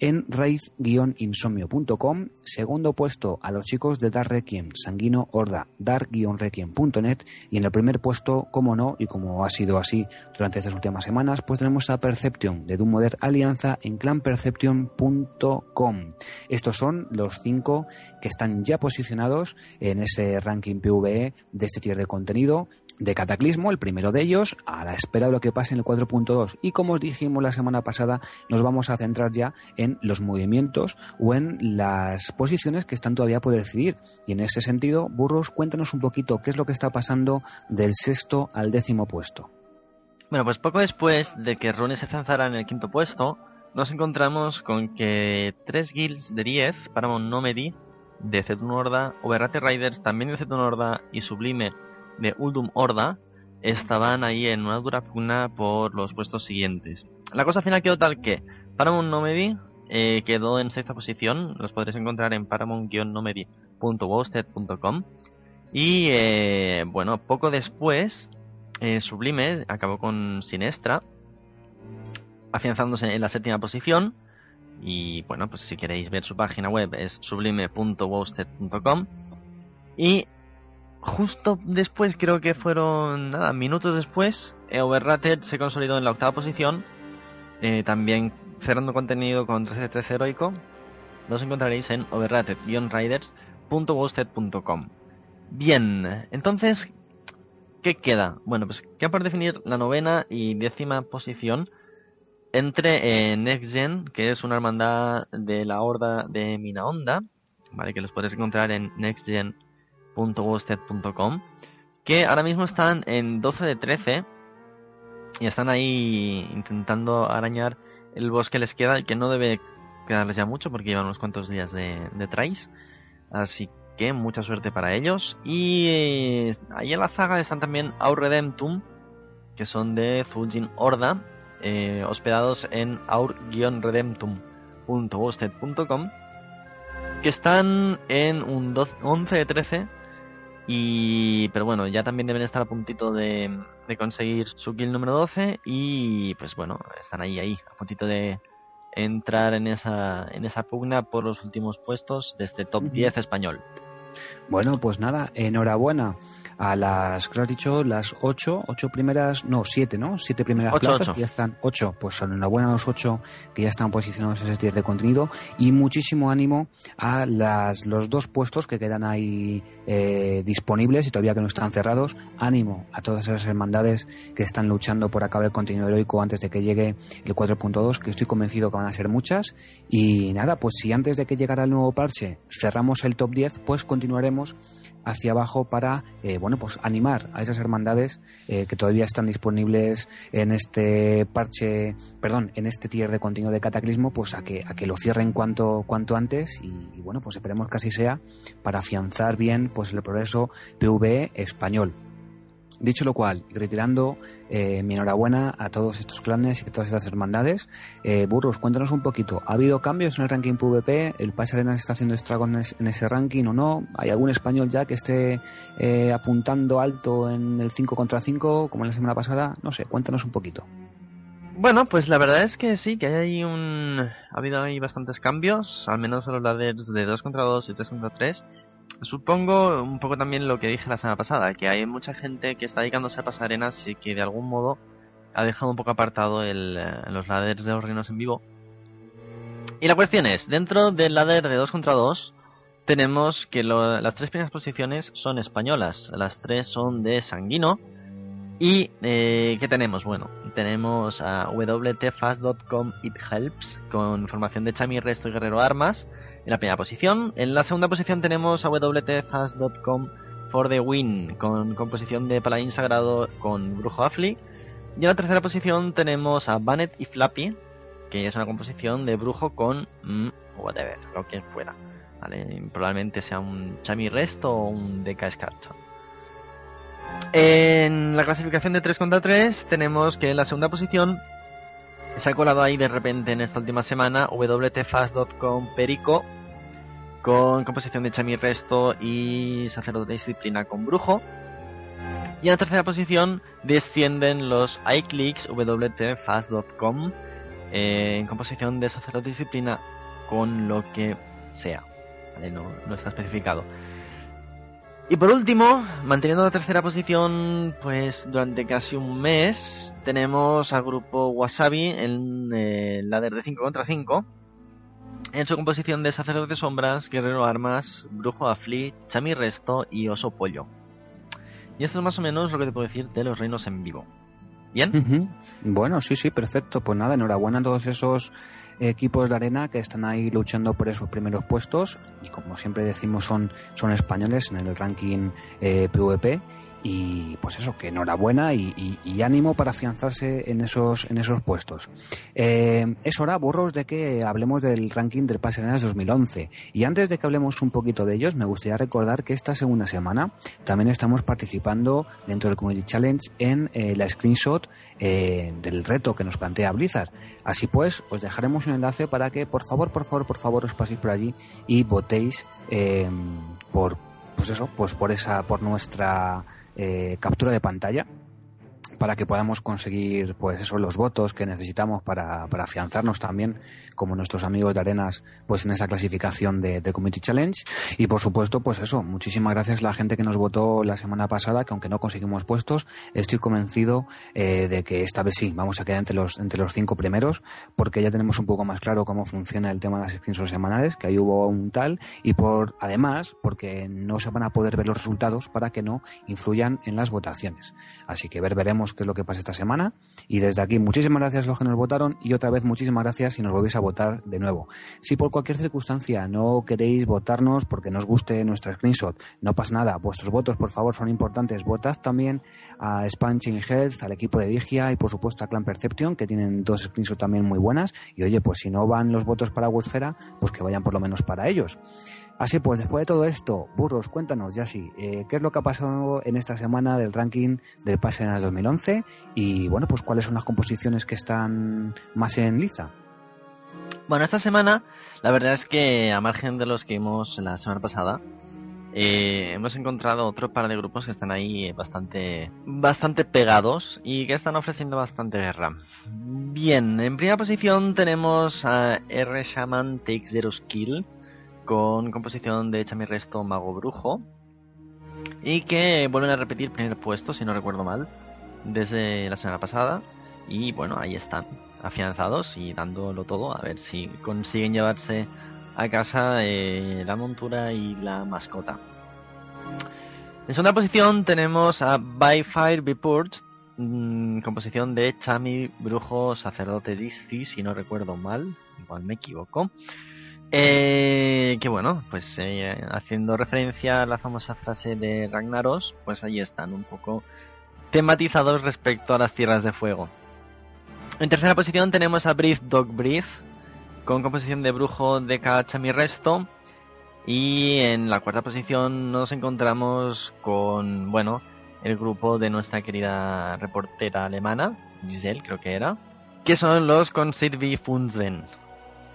en raíz-insomnio.com. Segundo puesto a los chicos de Dark Requiem, Sanguino Horda, dark-requiem.net. Y en el primer puesto, como no, y como ha sido así durante estas últimas semanas, pues tenemos a Perception de Doom Alianza en clanperception.com. Estos son los cinco que están ya posicionados en ese ranking PVE de este tier de contenido de Cataclismo, el primero de ellos, a la espera de lo que pase en el 4.2. Y como os dijimos la semana pasada, nos vamos a centrar ya en los movimientos o en las posiciones que están todavía por decidir. Y en ese sentido, Burros, cuéntanos un poquito qué es lo que está pasando del sexto al décimo puesto. Bueno, pues poco después de que Rune se lanzara en el quinto puesto, nos encontramos con que tres guilds de 10, Paramount Nomedy, de Zetun Horda, Overrate Riders, también de Zetun Horda y Sublime de Uldum Horda estaban ahí en una dura pugna por los puestos siguientes. La cosa final quedó tal que Paramount Nomedy eh, quedó en sexta posición, los podréis encontrar en paramount-nomedy.wosted.com y eh, bueno, poco después eh, Sublime acabó con Sinestra afianzándose en la séptima posición. Y bueno, pues si queréis ver su página web es sublime.wosted.com y justo después, creo que fueron nada, minutos después, eh, Overrated se consolidó en la octava posición. Eh, también cerrando contenido con 13-13 heroico. Los encontraréis en overrated-riders.ghosted.com. Bien, entonces, ¿qué queda? Bueno, pues queda por definir la novena y décima posición entre eh, que es una hermandad de la horda de Minaonda, ¿vale? Que los podréis encontrar en Next Gen .wosted.com que ahora mismo están en 12 de 13 y están ahí intentando arañar el bosque les queda y que no debe quedarles ya mucho porque llevan unos cuantos días de, de así que mucha suerte para ellos. Y eh, ahí en la zaga están también Aur Redemptum que son de Zul'jin Horda eh, hospedados en aur-redemptum.wosted.com que están en un 11 de 13 y, pero bueno, ya también deben estar a puntito de, conseguir su kill número 12 y pues bueno, están ahí, ahí, a puntito de entrar en esa, en esa pugna por los últimos puestos de este top 10 español. Bueno, pues nada, enhorabuena a las, ¿qué has dicho? Las ocho, ocho primeras, no, siete, ¿no? Siete primeras plazas que ya están, ocho, pues enhorabuena a los ocho que ya están posicionados en ese tier de contenido y muchísimo ánimo a las, los dos puestos que quedan ahí eh, disponibles y todavía que no están cerrados. Ánimo a todas esas hermandades que están luchando por acabar el contenido heroico antes de que llegue el 4.2, que estoy convencido que van a ser muchas. Y nada, pues si antes de que llegara el nuevo parche cerramos el top 10, pues continuaremos hacia abajo para eh, bueno, pues animar a esas hermandades que todavía están disponibles en este parche, perdón, en este tier de contenido de Cataclismo, pues a que, a que lo cierren cuanto, cuanto antes y, bueno, pues esperemos que así sea para afianzar bien pues el progreso PvE español. Dicho lo cual, retirando eh, mi enhorabuena a todos estos clanes y a todas estas hermandades. Eh, Burros, cuéntanos un poquito. ¿Ha habido cambios en el ranking PvP? ¿El País Arena está haciendo estragos en ese ranking o no? ¿Hay algún español ya que esté eh, apuntando alto en el 5 contra 5 como en la semana pasada? No sé, cuéntanos un poquito. Bueno, pues la verdad es que sí, que hay un... Ha habido ahí bastantes cambios, al menos en los ladders de 2 contra 2 y 3 contra 3 Supongo un poco también lo que dije la semana pasada, que hay mucha gente que está dedicándose a pasarenas y que de algún modo ha dejado un poco apartado el, eh, los ladders de los reinos en vivo. Y la cuestión es, dentro del ladder de 2 contra 2 tenemos que las tres primeras posiciones son españolas, las tres son de Sanguino. ¿Y eh, qué tenemos? Bueno, tenemos a wtfast.com It Helps con información de Chami Resto y Guerrero Armas en la primera posición. En la segunda posición tenemos a wtfast.com for the win, con composición de Paladín Sagrado con Brujo Afli. Y en la tercera posición tenemos a Bannet y Flappy, que es una composición de Brujo con mm, whatever, lo que fuera. Probablemente sea un Chami Resto o un Deca Escarcha. En la clasificación de 3 contra 3 tenemos que en la segunda posición se ha colado ahí de repente en esta última semana wtfast.com Perico con composición de Chami Resto y Sacerdote Disciplina con Brujo. Y en la tercera posición descienden los iClicks wtfast.com eh, en composición de Sacerdote Disciplina con lo que sea. No, no está especificado. Y por último, manteniendo la tercera posición, pues durante casi un mes, tenemos al grupo Wasabi en eh, ladder de 5 contra 5. En su composición de sacerdote sombras, guerrero armas, brujo afli, chami resto y oso pollo. Y esto es más o menos lo que te puedo decir de los reinos en vivo. ¿Bien? Bueno, sí, sí, perfecto. Pues nada, enhorabuena a todos esos equipos de arena que están ahí luchando por esos primeros puestos y como siempre decimos son, son españoles en el ranking eh, PvP y pues eso, que enhorabuena y, y, ánimo para afianzarse en esos, en esos puestos. Eh, es hora, burros, de que hablemos del ranking del Pase Arenas 2011. Y antes de que hablemos un poquito de ellos, me gustaría recordar que esta segunda semana también estamos participando dentro del Community Challenge en eh, la screenshot eh, del reto que nos plantea Blizzard. Así pues, os dejaremos un enlace para que, por favor, por favor, por favor, os paséis por allí y votéis por, pues eso, pues por esa, por nuestra eh, captura de pantalla para que podamos conseguir pues eso los votos que necesitamos para, para afianzarnos también como nuestros amigos de Arenas pues en esa clasificación de, de, Community Challenge. Y por supuesto pues eso muchísimas gracias a la gente que nos votó la semana pasada que aunque no conseguimos puestos estoy convencido eh, de que esta vez sí vamos a quedar entre los entre los cinco primeros porque ya tenemos un poco más claro cómo funciona el tema de las screenshots semanales que ahí hubo un tal y por además porque no se van a poder ver los resultados para que no influyan en las votaciones. Así que ver veremos qué es lo que pasa esta semana. Y desde aquí, muchísimas gracias a los que nos votaron y otra vez muchísimas gracias si nos volvéis a votar de nuevo. Si por cualquier circunstancia no queréis votarnos porque nos guste nuestra screenshot, no pasa nada. Vuestros votos, por favor, son importantes. Votad también a Spanching Health, al equipo de Digia y, por supuesto, a Clan Perception, que tienen dos screenshots también muy buenas. Y oye, pues si no van los votos para Wosfera, pues que vayan por lo menos para ellos. Así pues, después de todo esto, Burros, cuéntanos, ya sí, eh, ¿qué es lo que ha pasado en esta semana del ranking del Pase en el 2011? Y bueno, pues cuáles son las composiciones que están más en liza. Bueno, esta semana, la verdad es que, a margen de los que vimos la semana pasada, eh, hemos encontrado otro par de grupos que están ahí bastante, bastante pegados y que están ofreciendo bastante guerra. Bien, en primera posición tenemos a R Shaman Take Zero Skill con composición de Chami Resto Mago Brujo y que vuelven a repetir primer puesto, si no recuerdo mal, desde la semana pasada y bueno, ahí están, afianzados y dándolo todo a ver si consiguen llevarse a casa eh, la montura y la mascota. En segunda posición tenemos a By Fire Be mm, composición de Chami Brujo Sacerdote Disci, si no recuerdo mal, igual me equivoco. Eh, que bueno, pues eh, haciendo referencia a la famosa frase de Ragnaros, pues ahí están un poco tematizados respecto a las tierras de fuego. En tercera posición tenemos a Breathe Dog Breathe, con composición de Brujo de Kachami Resto. Y en la cuarta posición nos encontramos con, bueno, el grupo de nuestra querida reportera alemana, Giselle creo que era, que son los Conservi Funzen.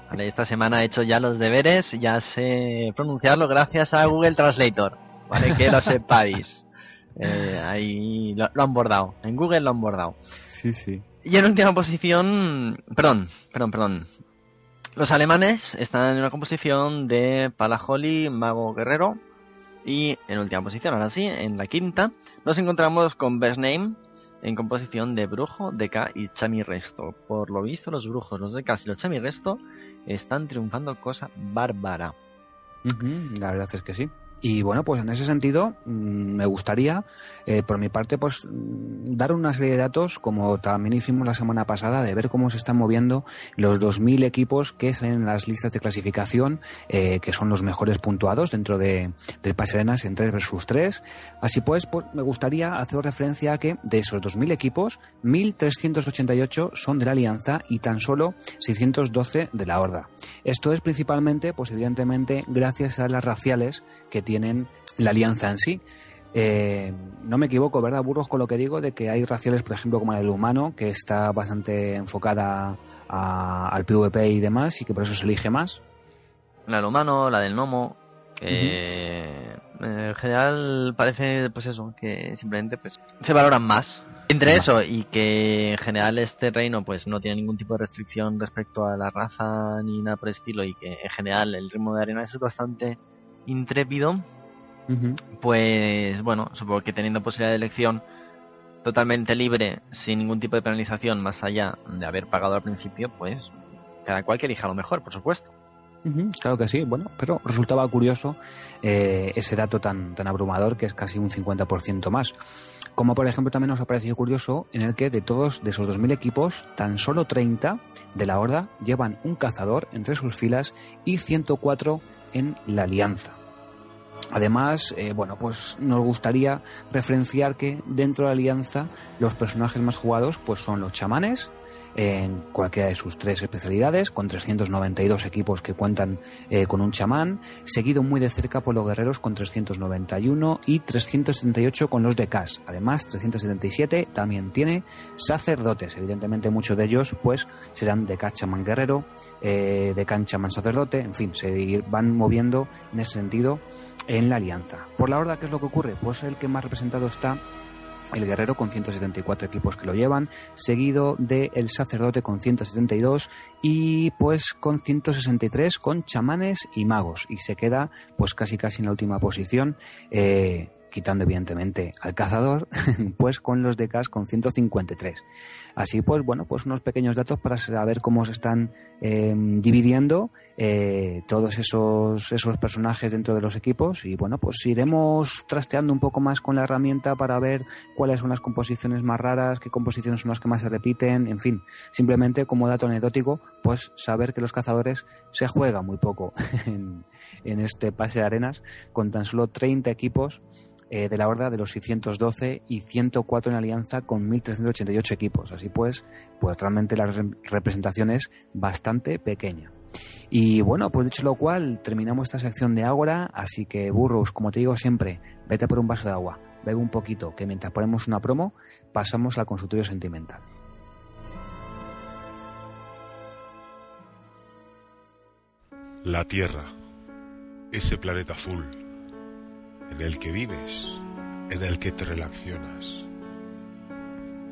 Vale, esta semana he hecho ya los deberes, ya sé pronunciarlo gracias a Google Translator, ¿vale? Que lo sepáis. [LAUGHS] Eh, ahí lo, han bordado, en Google lo han bordado. Sí, sí. Y en última posición, perdón, perdón, perdón. Los alemanes están en una composición de Palajoli, Mago Guerrero. Y en última posición, ahora sí, en la quinta, nos encontramos con Best Name, en composición de Brujo, DK y Chami Resto. Por lo visto, los brujos, los DK y los Chami Resto están triunfando cosa bárbara. la verdad es que sí. Y bueno, pues en ese sentido mm, me gustaría, eh, por mi parte, pues mm, dar una serie de datos, como también hicimos la semana pasada, de ver cómo se están moviendo los 2.000 equipos que salen en las listas de clasificación, eh, que son los mejores puntuados dentro de, del Pasarenas en 3 versus 3. Así pues, pues, me gustaría hacer referencia a que de esos 2.000 equipos, 1.388 son de la Alianza y tan solo 612 de la Horda. Esto es principalmente, pues evidentemente, gracias a las raciales que tienen la alianza en sí. Eh, no me equivoco, ¿verdad, Burros, con lo que digo de que hay raciales, por ejemplo, como la del humano, que está bastante enfocada al PvP y demás, y que por eso se elige más? La del humano, la del gnomo, que en general parece, pues eso, que simplemente pues, se valoran más. Entre eso y que en general este reino pues no tiene ningún tipo de restricción respecto a la raza ni nada por el estilo y que en general el ritmo de arena es bastante intrépido, pues bueno, supongo que teniendo posibilidad de elección totalmente libre, sin ningún tipo de penalización más allá de haber pagado al principio, pues cada cual que elija lo mejor, por supuesto. claro que sí, bueno, pero resultaba curioso eh, ese dato tan, tan abrumador que es casi un 50% más. Como por ejemplo también nos ha parecido curioso en el que de todos de esos 2.000 equipos, tan solo 30 de la Horda llevan un cazador entre sus filas y 104 en la Alianza. Además, eh, bueno, pues nos gustaría referenciar que dentro de la alianza los personajes más jugados pues son los chamanes, en cualquiera de sus tres especialidades, con 392 equipos que cuentan eh, con un chamán, seguido muy de cerca por los guerreros con 391 y 378 con los de CAS. Además, 377 también tiene sacerdotes. Evidentemente, muchos de ellos pues serán de CAS chamán guerrero, eh, de CAN chamán sacerdote, en fin, se van moviendo en ese sentido en la alianza. Por la horda, ¿qué es lo que ocurre? Pues el que más representado está el guerrero con 174 equipos que lo llevan, seguido de el sacerdote con 172 y pues con 163 con chamanes y magos y se queda pues casi casi en la última posición eh, quitando evidentemente al cazador, [LAUGHS] pues con los decas con 153. Así pues, bueno, pues unos pequeños datos para saber cómo se están em, dividiendo eh, todos esos, esos personajes dentro de los equipos. Y bueno, pues iremos trasteando un poco más con la herramienta para ver cuáles son las composiciones más raras, qué composiciones son las que más se repiten, en fin, simplemente como dato anecdótico, pues saber que los cazadores se juegan muy poco [LAUGHS] en, en este pase de arenas. Con tan solo 30 equipos eh, de la horda de los 612 y 104 en alianza con 1.388 equipos. Así pues, pues realmente la representación es bastante pequeña. Y bueno, pues dicho lo cual, terminamos esta sección de Ágora, así que burros, como te digo siempre, vete por un vaso de agua, bebe un poquito, que mientras ponemos una promo, pasamos al consultorio sentimental. La Tierra, ese planeta full en el que vives, en el que te relacionas.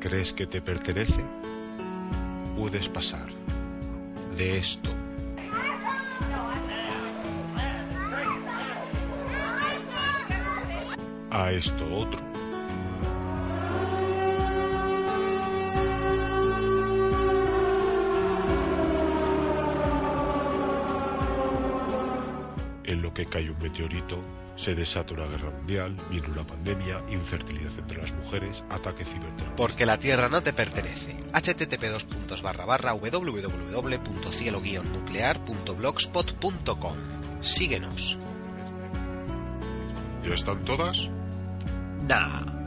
¿Crees que te pertenece? Puedes pasar de esto a esto otro. Que cae un meteorito, se desata una guerra mundial, viene una pandemia, infertilidad entre las mujeres, ataque ciberterrorista. Porque la Tierra no te pertenece. http www.cielo-nuclear.blogspot.com Síguenos. ¿Ya están todas? Nah.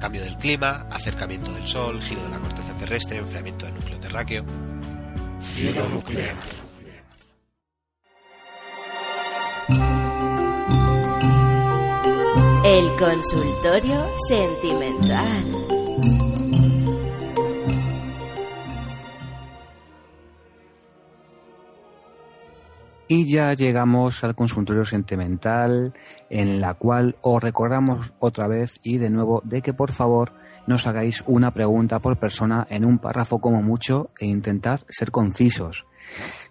Cambio del clima, acercamiento del Sol, giro de la corteza terrestre, enfriamiento del núcleo terráqueo. Cielo nuclear. El consultorio sentimental. Y ya llegamos al consultorio sentimental, en la cual os recordamos otra vez y de nuevo de que por favor nos hagáis una pregunta por persona en un párrafo como mucho e intentad ser concisos.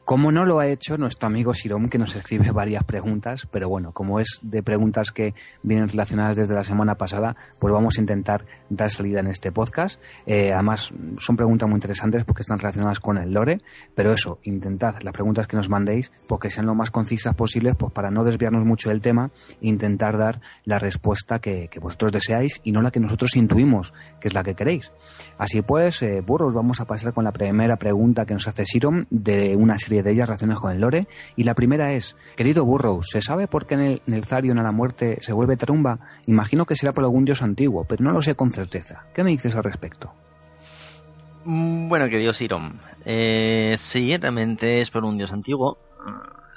Como no lo ha hecho nuestro amigo Sirom, que nos escribe varias preguntas, pero bueno, como es de preguntas que vienen relacionadas desde la semana pasada, pues vamos a intentar dar salida en este podcast. Eh, además, son preguntas muy interesantes porque están relacionadas con el lore, pero eso, intentad las preguntas que nos mandéis, porque sean lo más concisas posibles, pues para no desviarnos mucho del tema, intentar dar la respuesta que, vosotros deseáis y no la que nosotros intuimos, que es la que queréis. Así pues, eh, burros, vamos a pasar con la primera pregunta que nos hace Sirom de una serie de ellas relacionadas con el lore. Y la primera es, querido Burrows, ¿se sabe por qué en el, en Zarion a la muerte se vuelve trumba? Imagino que será por algún dios antiguo, pero no lo sé con certeza. ¿Qué me dices al respecto? Mm, Bueno, querido Sirom, eh, sí, realmente es por un dios antiguo.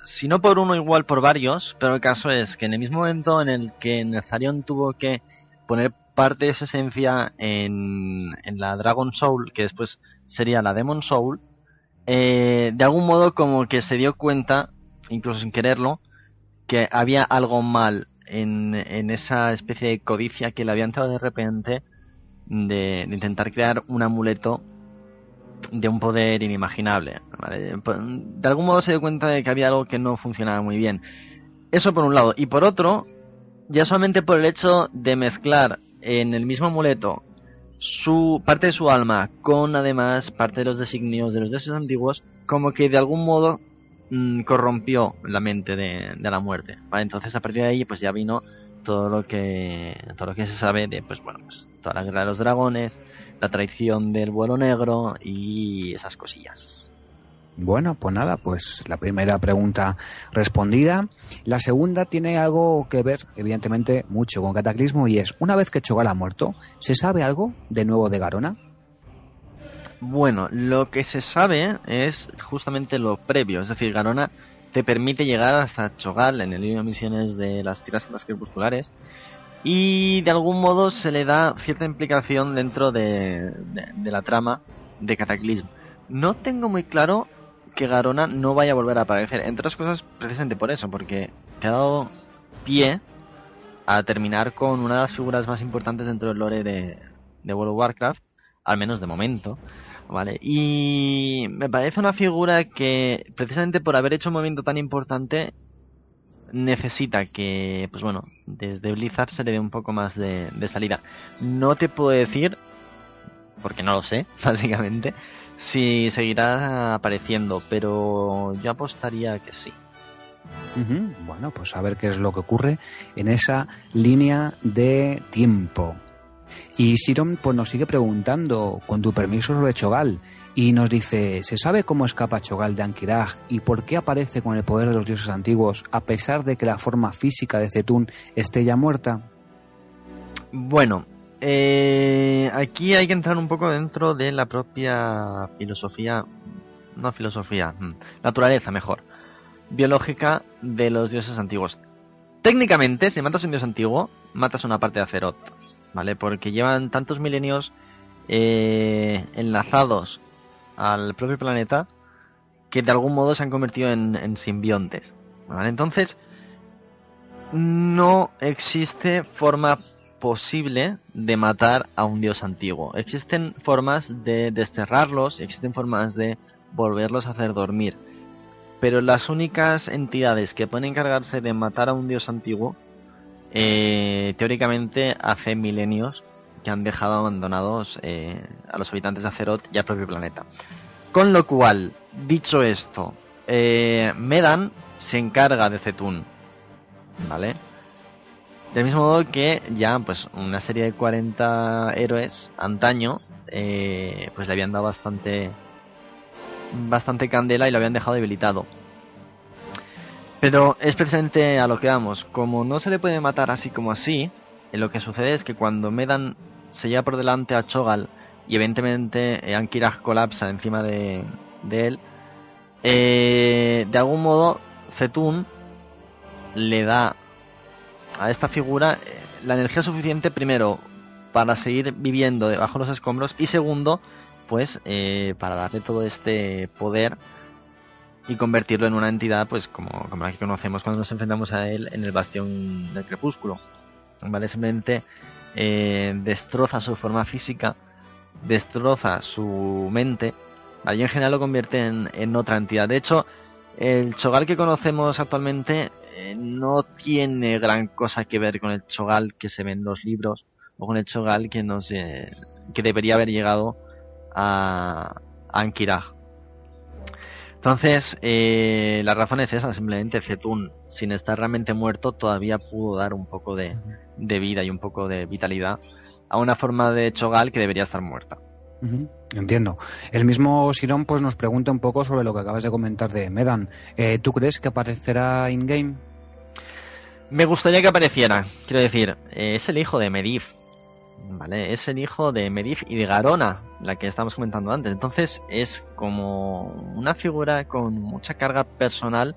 Si no por uno, igual por varios, pero el caso es que en el mismo momento en el que Nezarion tuvo que poner parte de su esencia en, en la Dragon Soul, que después sería la Demon Soul, eh, de algún modo como que se dio cuenta, incluso sin quererlo, que había algo mal en, en esa especie de codicia que le había entrado de repente de, de intentar crear un amuleto de un poder inimaginable. ¿vale? De algún modo se dio cuenta de que había algo que no funcionaba muy bien. Eso por un lado. Y por otro, ya solamente por el hecho de mezclar en el mismo amuleto su parte de su alma con además parte de los designios de los dioses antiguos, como que de algún modo mm, corrompió la mente de, de la muerte. ¿vale? Entonces a partir de ahí pues ya vino todo lo que todo lo que se sabe de pues bueno pues toda la guerra de los dragones, la traición del vuelo negro y esas cosillas. Bueno, pues nada, pues la primera pregunta respondida. La segunda tiene algo que ver, evidentemente, mucho con Cataclismo y es, una vez que Chogal ha muerto, ¿se sabe algo de nuevo de Garona? Bueno, lo que se sabe es justamente lo previo, es decir, Garona te permite llegar hasta Chogal en el libro de misiones de las tierras santas crepusculares y de algún modo se le da cierta implicación dentro de, de- de la trama de Cataclismo. No tengo muy claro que Garona no vaya a volver a aparecer, entre otras cosas precisamente por eso, porque te ha dado pie a terminar con una de las figuras más importantes dentro del lore de, de World of Warcraft, al menos de momento. ¿Vale? Y me parece una figura que, precisamente por haber hecho un movimiento tan importante, necesita que, pues bueno, desde Blizzard se le dé un poco más de, de salida. No te puedo decir, porque no lo sé, [LAUGHS] básicamente, si seguirá apareciendo, pero yo apostaría que sí. Bueno, pues a ver qué es lo que ocurre en esa línea de tiempo. Y Siron pues nos sigue preguntando, con tu permiso, sobre Chogal, y nos dice, ¿se sabe cómo escapa Chogal de Ankiraj y por qué aparece con el poder de los dioses antiguos a pesar de que la forma física de Zetún esté ya muerta? Bueno, eh, aquí hay que entrar un poco dentro de la propia filosofía, no filosofía, mm, naturaleza mejor, biológica de los dioses antiguos. Técnicamente, si matas a un dios antiguo, matas una parte de Azeroth, ¿vale? Porque llevan tantos milenios eh, enlazados al propio planeta que de algún modo se han convertido en, en simbiontes, ¿vale? Entonces, no existe forma posible de matar a un dios antiguo. Existen formas de desterrarlos, existen formas de volverlos a hacer dormir. Pero las únicas entidades que pueden encargarse de matar a un dios antiguo, eh, teóricamente hace milenios que han dejado abandonados eh, a los habitantes de Azeroth y al propio planeta. Con lo cual, dicho esto, eh, Medan se encarga de Zetun. ¿vale? Del mismo modo que ya, pues, una serie de 40 héroes antaño, eh, pues le habían dado bastante, bastante candela y lo habían dejado debilitado. Pero es precisamente a lo que vamos. Como no se le puede matar así como así, eh, lo que sucede es que cuando Medan se lleva por delante a Chogal y evidentemente eh, Ankiraj colapsa encima de, de él, eh, de algún modo Zetun le da a esta figura eh, la energía suficiente primero para seguir viviendo debajo de los escombros y segundo pues eh, para darle todo este poder y convertirlo en una entidad pues como, como la que conocemos cuando nos enfrentamos a él en el bastión del crepúsculo vale simplemente eh, destroza su forma física destroza su mente y en general lo convierte en, en otra entidad. De hecho el Chogal que conocemos actualmente eh, no tiene gran cosa que ver con el Chogal que se ve en los libros o con el Chogal que nos eh, que debería haber llegado a, a Ankiraj. Entonces, eh, la razón es esa, simplemente Zetun, sin estar realmente muerto, todavía pudo dar un poco de, de vida y un poco de vitalidad a una forma de Chogal que debería estar muerta. Entiendo. El mismo Sirón pues nos pregunta un poco sobre lo que acabas de comentar de Medan. Eh, ¿Tú crees que aparecerá in-game? Me gustaría que apareciera, quiero decir, eh, es el hijo de Medivh, ¿vale? Es el hijo de Medivh y de Garona, la que estábamos comentando antes. Entonces es como una figura con mucha carga personal,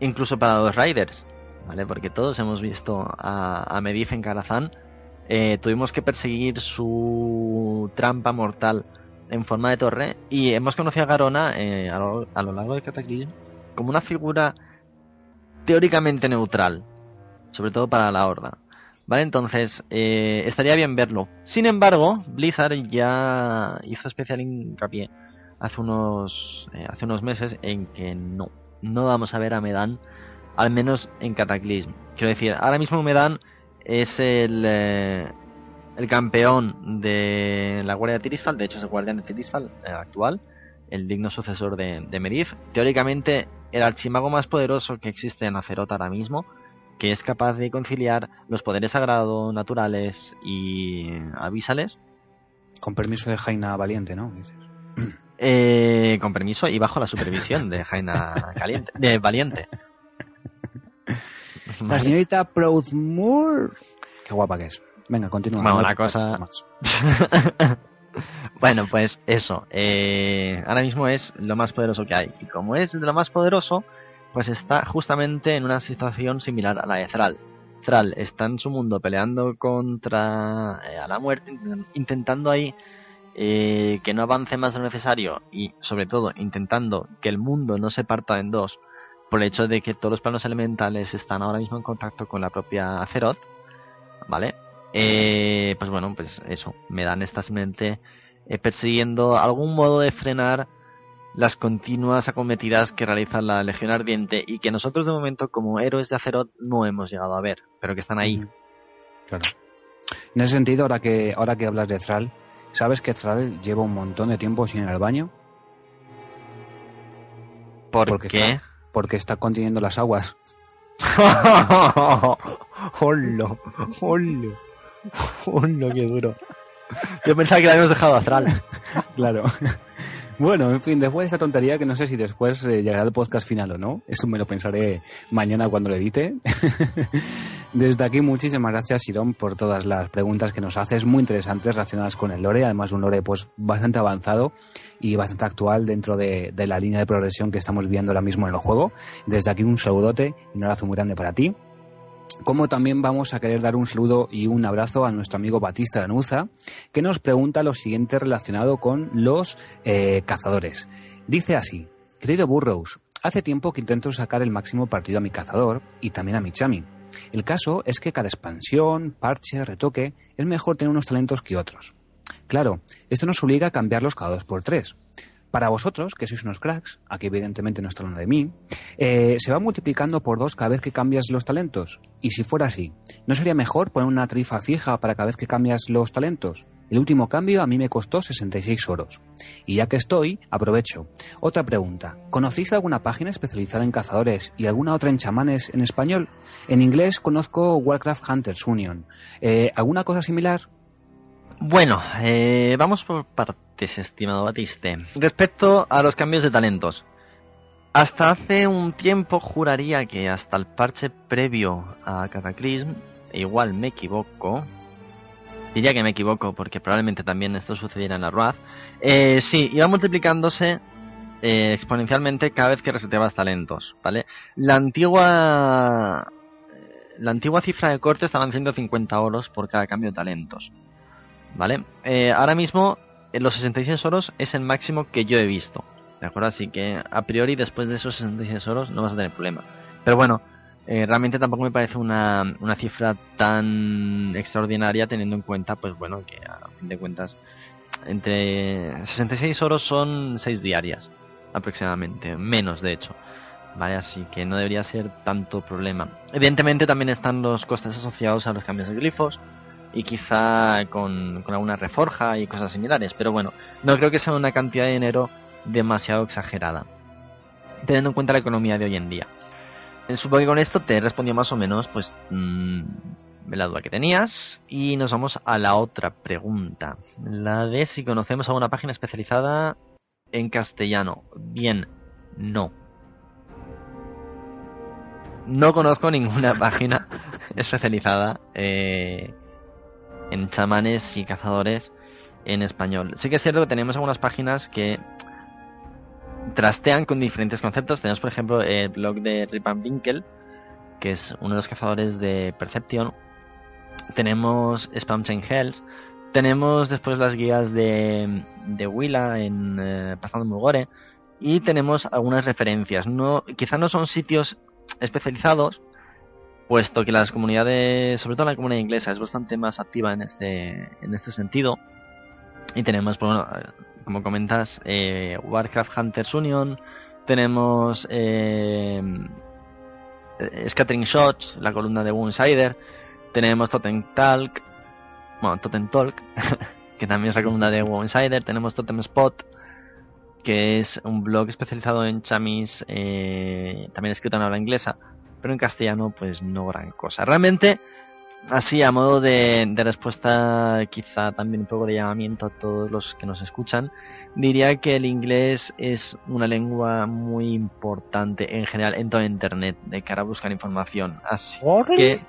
incluso para los Riders, ¿vale? Porque todos hemos visto a, a en Karazhan. Eh, tuvimos que perseguir su trampa mortal en forma de torre y hemos conocido a Garona eh, a, lo, largo de Cataclysm como una figura teóricamente neutral, sobre todo para la horda. ¿Vale? Entonces, eh, estaría bien verlo. Sin embargo, Blizzard ya hizo especial hincapié hace unos, hace unos meses en que no, no vamos a ver a Medan, al menos en Cataclysm. Quiero decir, ahora mismo Medan es el, eh, el campeón de la Guardia de Tirisfal, de hecho es el guardián de Tirisfal eh, actual, el digno sucesor de, de Medivh. Teóricamente, el archimago más poderoso que existe en Azeroth ahora mismo, que es capaz de conciliar los poderes sagrados, naturales y avísales, Con permiso de Jaina Valiente, ¿no? Dices. eh, con permiso y bajo la supervisión de Jaina Caliente, de Valiente. [LAUGHS] La señorita Proudmoore. Qué guapa que es. Venga, continúa. Bueno, No la cosa- [LAUGHS] bueno, pues eso. eh, ahora mismo es lo más poderoso que hay. Y como es de lo más poderoso, pues está justamente en una situación similar a la de Thrall. Thrall está en su mundo peleando contra eh, a la muerte, intent- intentando ahí eh, que no avance más de lo necesario y sobre todo intentando que el mundo no se parta en dos por el hecho de que todos los planos elementales están ahora mismo en contacto con la propia Azeroth, ¿vale? Eh, pues bueno, pues eso, me dan está simplemente eh, persiguiendo algún modo de frenar las continuas acometidas que realiza la Legión Ardiente y que nosotros de momento como héroes de Azeroth no hemos llegado a ver, pero que están ahí. Claro. En ese sentido, ahora que, ahora que hablas de Thrall, ¿sabes que Thrall lleva un montón de tiempo sin ir al baño? ¿Por Porque qué? está- Porque está conteniendo las aguas. [LAUGHS] ¡Hola! ¡Hola! ¡Hola, qué duro! Yo pensaba que la habíamos dejado a Thrall. [LAUGHS] Claro. Bueno, en fin, después de esta tontería, que no sé si después eh, llegará el podcast final o no, eso me lo pensaré mañana cuando lo edite. [LAUGHS] Desde aquí, muchísimas gracias, Sirón, por todas las preguntas que nos haces, muy interesantes, relacionadas con el lore, además un lore pues bastante avanzado y bastante actual dentro de, de la línea de progresión que estamos viendo ahora mismo en el juego. Desde aquí un saludote y un abrazo muy grande para ti. Como también vamos a querer dar un saludo y un abrazo a nuestro amigo Batista Lanuza, que nos pregunta lo siguiente relacionado con los eh, cazadores. Dice así, querido Burrows, hace tiempo que intento sacar el máximo partido a mi cazador y también a mi chami. El caso es que cada expansión, parche, retoque, es mejor tener unos talentos que otros. Claro, esto nos obliga a cambiarlos cada dos por tres. Para vosotros, que sois unos cracks, aquí evidentemente no está hablando de mí, eh, se va multiplicando por dos cada vez que cambias los talentos. Y si fuera así, ¿no sería mejor poner una tarifa fija para cada vez que cambias los talentos? El último cambio a mí me costó 66 euros. Y ya que estoy, aprovecho. Otra pregunta. ¿Conocéis alguna página especializada en cazadores y alguna otra en chamanes en español? En inglés conozco Warcraft Hunters Union. Eh, ¿Alguna cosa similar? Bueno, eh, vamos por estimado Batiste. Respecto a los cambios de talentos. Hasta hace un tiempo juraría que hasta el parche previo a Cataclysm, igual me equivoco, diría que me equivoco porque probablemente también esto sucediera en la RUAD, eh, sí, iba multiplicándose eh, exponencialmente cada vez que reseteabas talentos, ¿vale? La antigua la antigua cifra de corte estaba en 150 oros por cada cambio de talentos, ¿vale? Eh, ahora mismo los 66 oros es el máximo que yo he visto, ¿de acuerdo? Así que a priori después de esos 66 oros no vas a tener problema. Pero bueno, eh, realmente tampoco me parece una, una, cifra tan extraordinaria teniendo en cuenta, pues bueno, que a fin de cuentas, entre 66 oros son 6 diarias aproximadamente, menos de hecho. ¿Vale? Así que no debería ser tanto problema. Evidentemente también están los costes asociados a los cambios de glifos y quizá con, alguna reforja y cosas similares, pero bueno, no creo que sea una cantidad de dinero demasiado exagerada, teniendo en cuenta la economía de hoy en día. Supongo que con esto te he respondido más o menos, pues, mmm, la duda que tenías. Y nos vamos a la otra pregunta. La de si conocemos alguna página especializada en castellano. Bien, no. No conozco ninguna [LAUGHS] página especializada eh, en chamanes y cazadores en español. Sí que es cierto que tenemos algunas páginas que trastean con diferentes conceptos. Tenemos, por ejemplo, el blog de Rip Van Winkle, que es uno de los cazadores de Perception. Tenemos Spam Chain Hells. Tenemos después las guías de, de Willa en eh, Pasando Mulgore. Y tenemos algunas referencias. No, quizá no son sitios especializados, puesto que las comunidades, sobre todo la comunidad inglesa, es bastante más activa en este, en este sentido. Y tenemos, bueno, como comentas, eh, Warcraft Hunters Union, tenemos eh, Scattering Shots, la columna de Insider, tenemos Totem Talk, bueno, Totem Talk, [LAUGHS] que también es la columna de Insider, tenemos Totem Spot, que es un blog especializado en chamis, eh, también escrito en habla inglesa, pero en castellano pues no gran cosa. Realmente Así, a modo de, de, respuesta, quizá también un poco de llamamiento a todos los que nos escuchan, diría que el inglés es una lengua muy importante en general en todo Internet de cara a buscar información. Así que...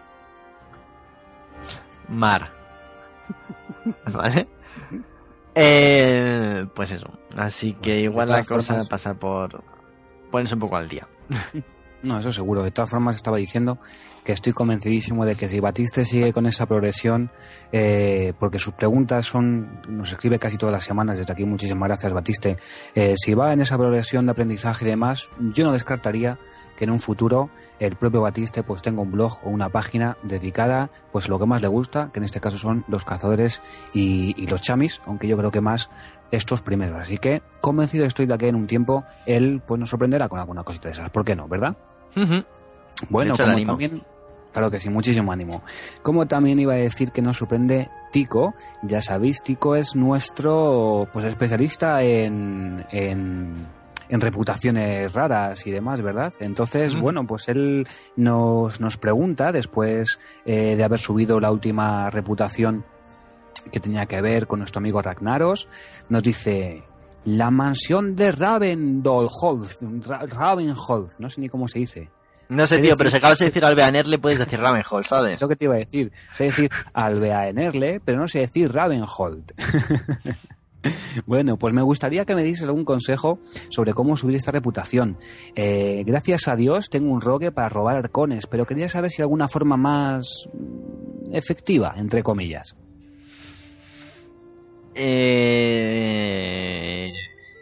Mar. [LAUGHS] ¿Vale? Eh, pues eso. Así que igual la cosa pasa por ponerse un poco al día. [LAUGHS] No, eso seguro. De todas formas, estaba diciendo que estoy convencidísimo de que si Batiste sigue con esa progresión, eh, porque sus preguntas son, nos escribe casi todas las semanas, desde aquí muchísimas gracias Batiste, eh, si va en esa progresión de aprendizaje y demás, yo no descartaría que en un futuro el propio Batiste pues tenga un blog o una página dedicada pues a lo que más le gusta, que en este caso son los cazadores y, y los chamis, aunque yo creo que más estos primeros. Así que convencido estoy de que en un tiempo él pues nos sorprenderá con alguna cosita de esas. ¿Por qué no, verdad? Uh -huh. Bueno, como también, claro que sí, muchísimo ánimo. Como también iba a decir que nos sorprende Tico, ya sabéis, Tico es nuestro pues especialista en, en, en reputaciones raras y demás, ¿verdad? Entonces, bueno, pues él nos, nos pregunta, después eh, de haber subido la última reputación que tenía que ver con nuestro amigo Ragnaros, nos dice, la mansión de Ravendolholt, Ravenholz, no sé ni cómo se dice. No sé, tío, pero si acabas de decir Alveanerle, puedes decir Ravenholz, ¿sabes? Es lo que te iba a decir. Sé decir Alveanerle, pero no sé decir Ravenholt. [LAUGHS] Bueno, pues me gustaría que me diese algún consejo sobre cómo subir esta reputación. Eh, gracias a Dios tengo un rogue para robar arcones, pero quería saber si hay alguna forma más efectiva, entre comillas. Eh...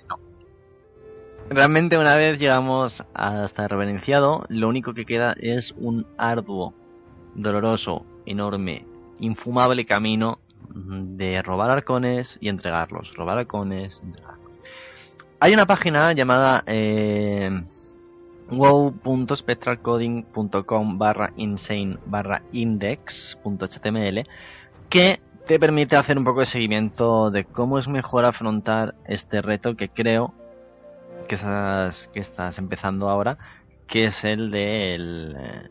No. Realmente una vez llegamos hasta reverenciado, lo único que queda es un arduo, doloroso, enorme, infumable camino de robar arcones y entregarlos, robar arcones, entregarlos. hay una página llamada eh, wow.spectralcoding.com barra insane barra index.html que te permite hacer un poco de seguimiento de cómo es mejor afrontar este reto que creo que estás, que estás empezando ahora, que es el de el, eh,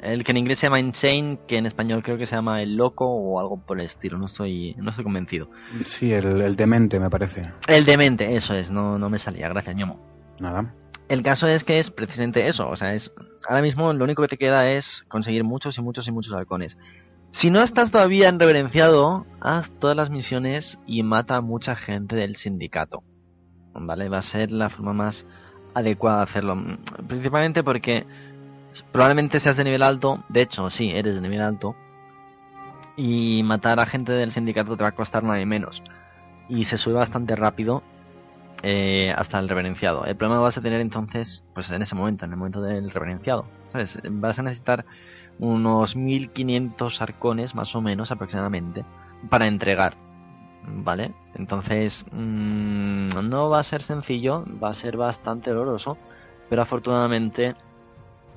el que en inglés se llama insane, que en español creo que se llama el loco o algo por el estilo, no estoy, no estoy convencido. Sí, el, el demente me parece. El demente, eso es, no, no me salía, gracias ñomo. Nada. El caso es que es precisamente eso, o sea, es ahora mismo lo único que te queda es conseguir muchos y muchos y muchos halcones. Si no estás todavía en reverenciado, haz todas las misiones y mata a mucha gente del sindicato. ¿Vale? Va a ser la forma más adecuada de hacerlo. Principalmente porque probablemente seas de nivel alto, de hecho, sí, eres de nivel alto. Y matar a gente del sindicato te va a costar nada menos. Y se sube bastante rápido eh, hasta el reverenciado. El problema vas a tener entonces, pues en ese momento, en el momento del reverenciado. ¿Sabes? Vas a necesitar unos 1500 arcones, más o menos aproximadamente, para entregar. ¿Vale? Entonces, mmm, no va a ser sencillo, va a ser bastante doloroso, pero afortunadamente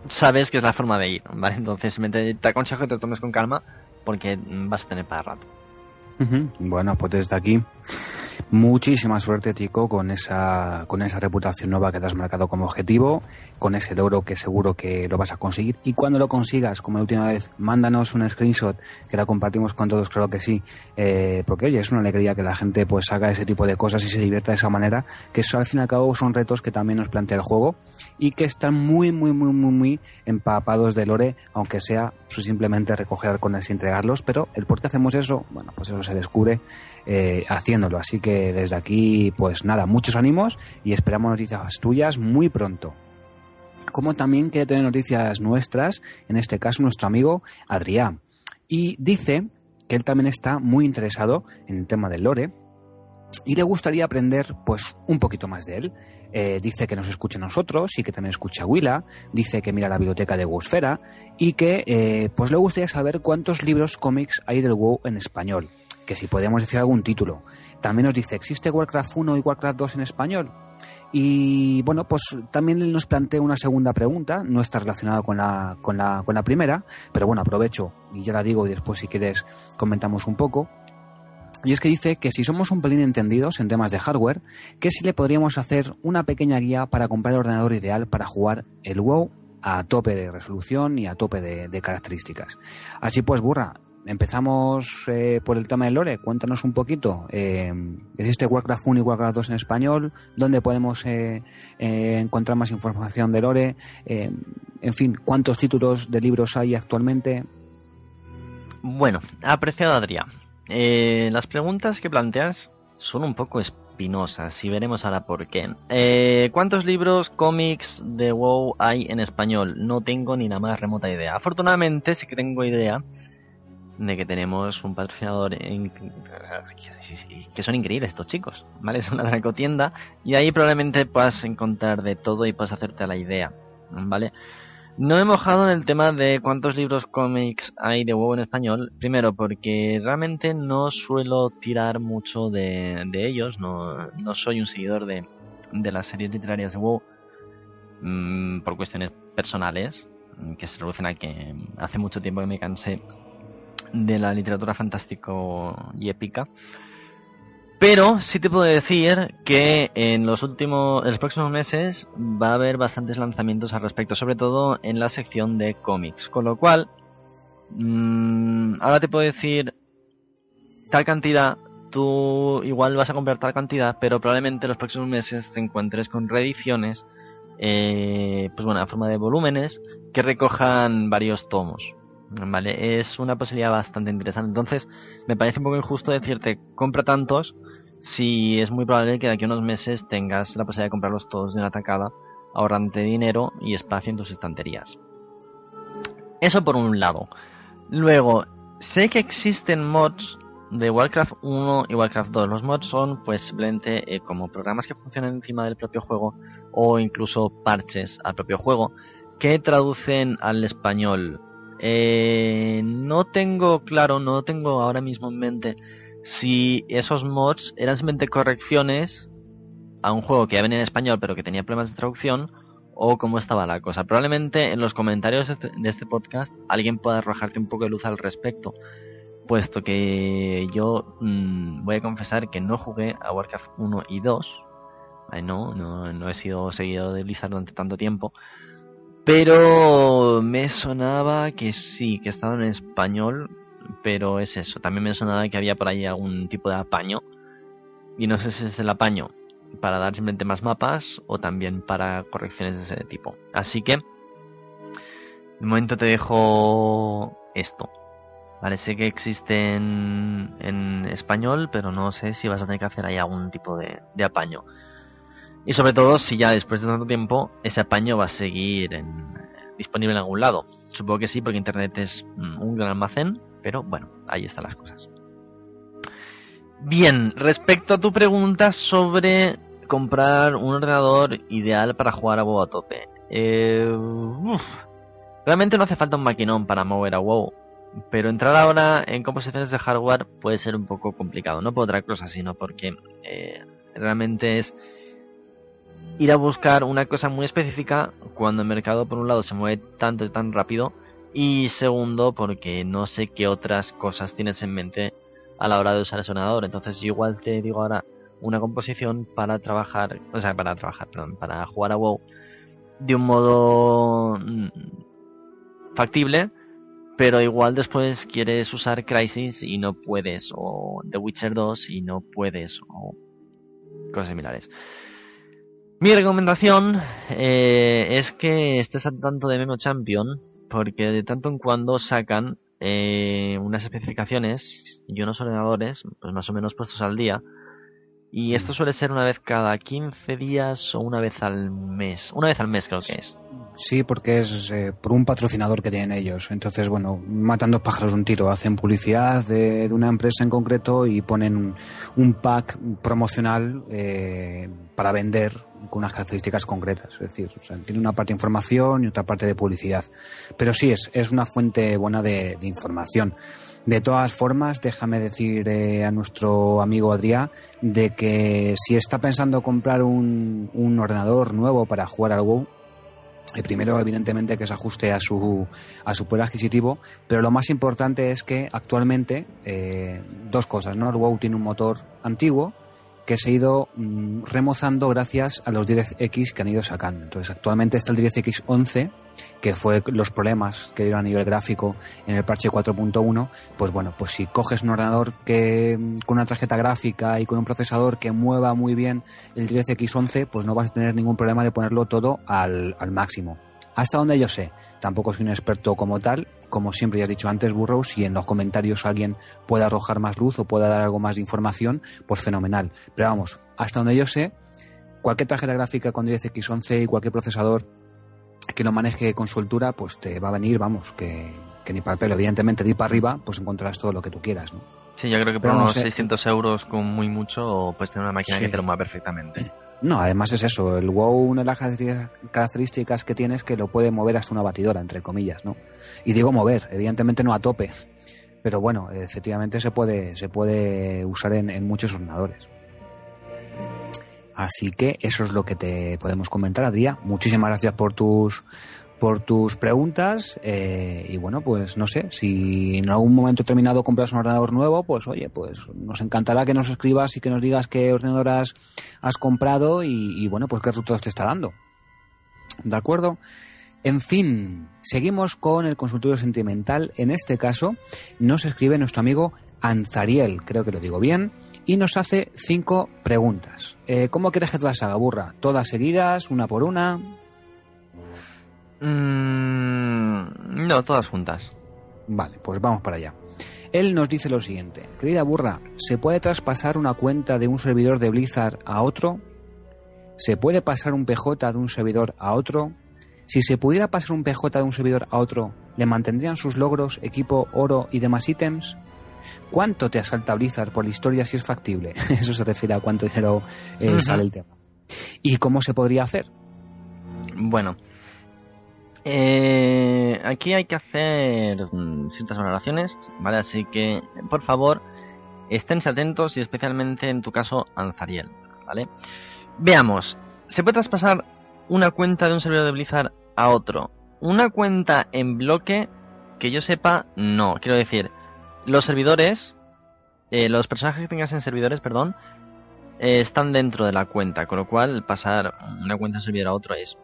sabes que es la forma de ir, ¿vale? Entonces te, aconsejo que te tomes con calma porque vas a tener para rato. Bueno, pues desde aquí Muchísima suerte, Tico, con esa, con esa reputación nueva que te has marcado como objetivo, con ese logro que seguro que lo vas a conseguir. Y cuando lo consigas, como la última vez, mándanos un screenshot que la compartimos con todos, claro que sí. Eh, porque oye, es una alegría que la gente pues haga ese tipo de cosas y se divierta de esa manera, que eso al fin y al cabo son retos que también nos plantea el juego y que están muy, muy, muy, muy, muy empapados de lore, aunque sea simplemente recoger halcones y entregarlos, pero el por qué hacemos eso, bueno, pues eso se descubre eh, haciéndolo. Así que desde aquí, pues nada, muchos ánimos y esperamos noticias tuyas muy pronto. Como también quiere tener noticias nuestras, en este caso nuestro amigo Adrián. Y dice que él también está muy interesado en el tema del lore y le gustaría aprender pues un poquito más de él. Eh, dice que nos escucha a nosotros y que también escucha a Willa, dice que mira la biblioteca de Wusfera y que eh, pues le gustaría saber cuántos libros cómics hay del WoW en español, que si podemos decir algún título. También nos dice, ¿existe Warcraft 1 y Warcraft 2 en español? Y bueno, pues también nos plantea una segunda pregunta, no está relacionada con la, con la, con la primera, pero bueno, aprovecho y ya la digo y después si quieres comentamos un poco. Y es que dice que si somos un pelín entendidos en temas de hardware, que si le podríamos hacer una pequeña guía para comprar el ordenador ideal para jugar el WoW a tope de resolución y a tope de características. Así pues, burra, empezamos eh, por el tema del lore. Cuéntanos un poquito. Eh, ¿Existe Warcraft 1 y Warcraft 2 en español? ¿Dónde podemos eh, encontrar más información de lore? en fin, ¿cuántos títulos de libros hay actualmente? Bueno, apreciado Adrián. Eh, las preguntas que planteas son un poco espinosas y veremos ahora por qué. Eh, ¿Cuántos libros, cómics de WoW hay en español? No tengo ni la más remota idea. Afortunadamente sí que tengo idea de que tenemos un patrocinador en, que son increíbles estos chicos, ¿vale? [LAUGHS] Es una dracotienda y ahí probablemente puedas encontrar de todo y puedas hacerte la idea, ¿vale? No he mojado en el tema de cuántos libros cómics hay de WoW en español. Primero, porque realmente no suelo tirar mucho de, de ellos. No, no, soy un seguidor de, de, las series literarias de WoW mmm, por cuestiones personales, que se reducen a que hace mucho tiempo que me cansé de la literatura fantástico y épica. Pero sí te puedo decir que en los últimos, en los próximos meses va a haber bastantes lanzamientos al respecto, sobre todo en la sección de cómics. Con lo cual, mmm, ahora te puedo decir tal cantidad, tú igual vas a comprar tal cantidad, pero probablemente en los próximos meses te encuentres con reediciones, eh, pues bueno, a forma de volúmenes que recojan varios tomos. Vale, es una posibilidad bastante interesante. Entonces, me parece un poco injusto decirte, compra tantos, si es muy probable que de aquí a unos meses tengas la posibilidad de comprarlos todos de una tacada, ahorrante dinero y espacio en tus estanterías. Eso por un lado. Luego, sé que existen mods de Warcraft 1 y Warcraft 2. Los mods son pues simplemente eh, como programas que funcionan encima del propio juego o incluso parches al propio juego que traducen al español eh, no tengo claro, no tengo ahora mismo en mente si esos mods eran simplemente correcciones a un juego que ya venía en español pero que tenía problemas de traducción o cómo estaba la cosa. Probablemente en los comentarios de este, este podcast alguien pueda arrojarte un poco de luz al respecto, puesto que yo mm, voy a confesar que no jugué a Warcraft 1 y 2, no, no, no he sido seguidor de Blizzard durante tanto tiempo, pero me sonaba que sí, que estaba en español, pero es eso, también me sonaba que había por ahí algún tipo de apaño, y no sé si es el apaño para dar simplemente más mapas o también para correcciones de ese tipo. Así que, de momento te dejo esto. Vale, sé que existe en, español, pero no sé si vas a tener que hacer ahí algún tipo de, apaño. Y sobre todo si ya después de tanto tiempo ese apaño va a seguir en, disponible en algún lado. Supongo que sí, porque Internet es mm, un gran almacén, pero bueno, ahí están las cosas. Bien, respecto a tu pregunta sobre comprar un ordenador ideal para jugar a WoW a tope. Eh, realmente no hace falta un maquinón para mover a WoW. Pero entrar ahora en composiciones de hardware puede ser un poco complicado. No por otra cosa, sino porque eh, realmente es ir a buscar una cosa muy específica cuando el mercado por un lado se mueve tanto y tan rápido y segundo porque no sé qué otras cosas tienes en mente a la hora de usar el sonador. Entonces yo igual te digo ahora una composición para trabajar, o sea, para trabajar, perdón, para jugar a WoW de un modo mm, factible, pero igual después quieres usar Crisis y no puedes, o The Witcher 2 y no puedes, o cosas similares. Mi recomendación eh, es que estés al tanto de Memo Champion, porque de tanto en cuando sacan eh, unas especificaciones y unos ordenadores, pues más o menos puestos al día. Y esto suele ser una vez cada 15 días o una vez al mes. Una vez al mes creo que es. Sí, porque es eh, por un patrocinador que tienen ellos. Entonces, bueno, matan dos pájaros un tiro. Hacen publicidad de, una empresa en concreto y ponen un pack promocional eh, para vender con unas características concretas. Es decir, tiene una parte de información y otra parte de publicidad. Pero sí, es, es una fuente buena de, información. De todas formas, déjame decir eh, a nuestro amigo Adrián de que si está pensando comprar un, un ordenador nuevo para jugar al WoW, el primero, evidentemente, que se ajuste a su, a su poder adquisitivo, pero lo más importante es que actualmente, eh, dos cosas, ¿no? El WoW tiene un motor antiguo, que se ha ido mm, remozando gracias a los DirectX que han ido sacando. Entonces, actualmente está el DirectX 11, que fue los problemas que dieron a nivel gráfico en el parche 4.1. Pues bueno, pues si coges un ordenador que mm, con una tarjeta gráfica y con un procesador que mueva muy bien el DirectX 11, pues no vas a tener ningún problema de ponerlo todo al, al máximo. Hasta donde yo sé, tampoco soy un experto como tal, como siempre ya has dicho antes, Burrow, si en los comentarios alguien puede arrojar más luz o puede dar algo más de información, pues fenomenal. Pero vamos, hasta donde yo sé, cualquier tarjeta gráfica con DirectX 11 y cualquier procesador que lo maneje con su altura, pues te va a venir, vamos, que, ni para el pelo. Evidentemente, de para arriba, pues encontrarás todo lo que tú quieras, ¿no? Sí, yo creo que por unos 600 euros con muy mucho, pues tener una máquina que te lo mueva perfectamente. No, además es eso. El WoW, una de las características que tiene es que lo puede mover hasta una batidora, entre comillas, ¿no? Y digo mover, evidentemente no a tope. Pero bueno, efectivamente se puede, se puede usar en, muchos ordenadores. Así que eso es lo que te podemos comentar, Adrián. Muchísimas gracias por tus por tus preguntas eh, y bueno, pues no sé, si en algún momento terminado compras un ordenador nuevo, pues oye, pues nos encantará que nos escribas y que nos digas qué ordenador has, comprado y, bueno, pues qué resultados te está dando. ¿De acuerdo? En fin, seguimos con el consultorio sentimental. En este caso, nos escribe nuestro amigo Anzariel, creo que lo digo bien, y nos hace cinco preguntas. Eh, ¿Cómo quieres que te las haga, burra? ¿Todas seguidas, una por una? Mm, no, todas juntas. Vale, pues vamos para allá. Él nos dice lo siguiente. Querida burra, ¿se puede traspasar una cuenta de un servidor de Blizzard a otro? ¿Se puede pasar un PJ de un servidor a otro? Si se pudiera pasar un PJ de un servidor a otro, ¿le mantendrían sus logros, equipo, oro y demás ítems? ¿Cuánto te asalta Blizzard por la historia si es factible? [LAUGHS] Eso se refiere a cuánto dinero eh, sale el tema. ¿Y cómo se podría hacer? Bueno, eh, aquí hay que hacer mm, ciertas valoraciones, ¿vale? Así que, por favor, esténse atentos y especialmente en tu caso, Anzariel, ¿vale? Veamos, se puede traspasar una cuenta de un servidor de Blizzard a otro. Una cuenta en bloque, que yo sepa, no. Quiero decir, los servidores, eh, los personajes que tengas en servidores, perdón, eh, están dentro de la cuenta, con lo cual pasar una cuenta de servidor a otro es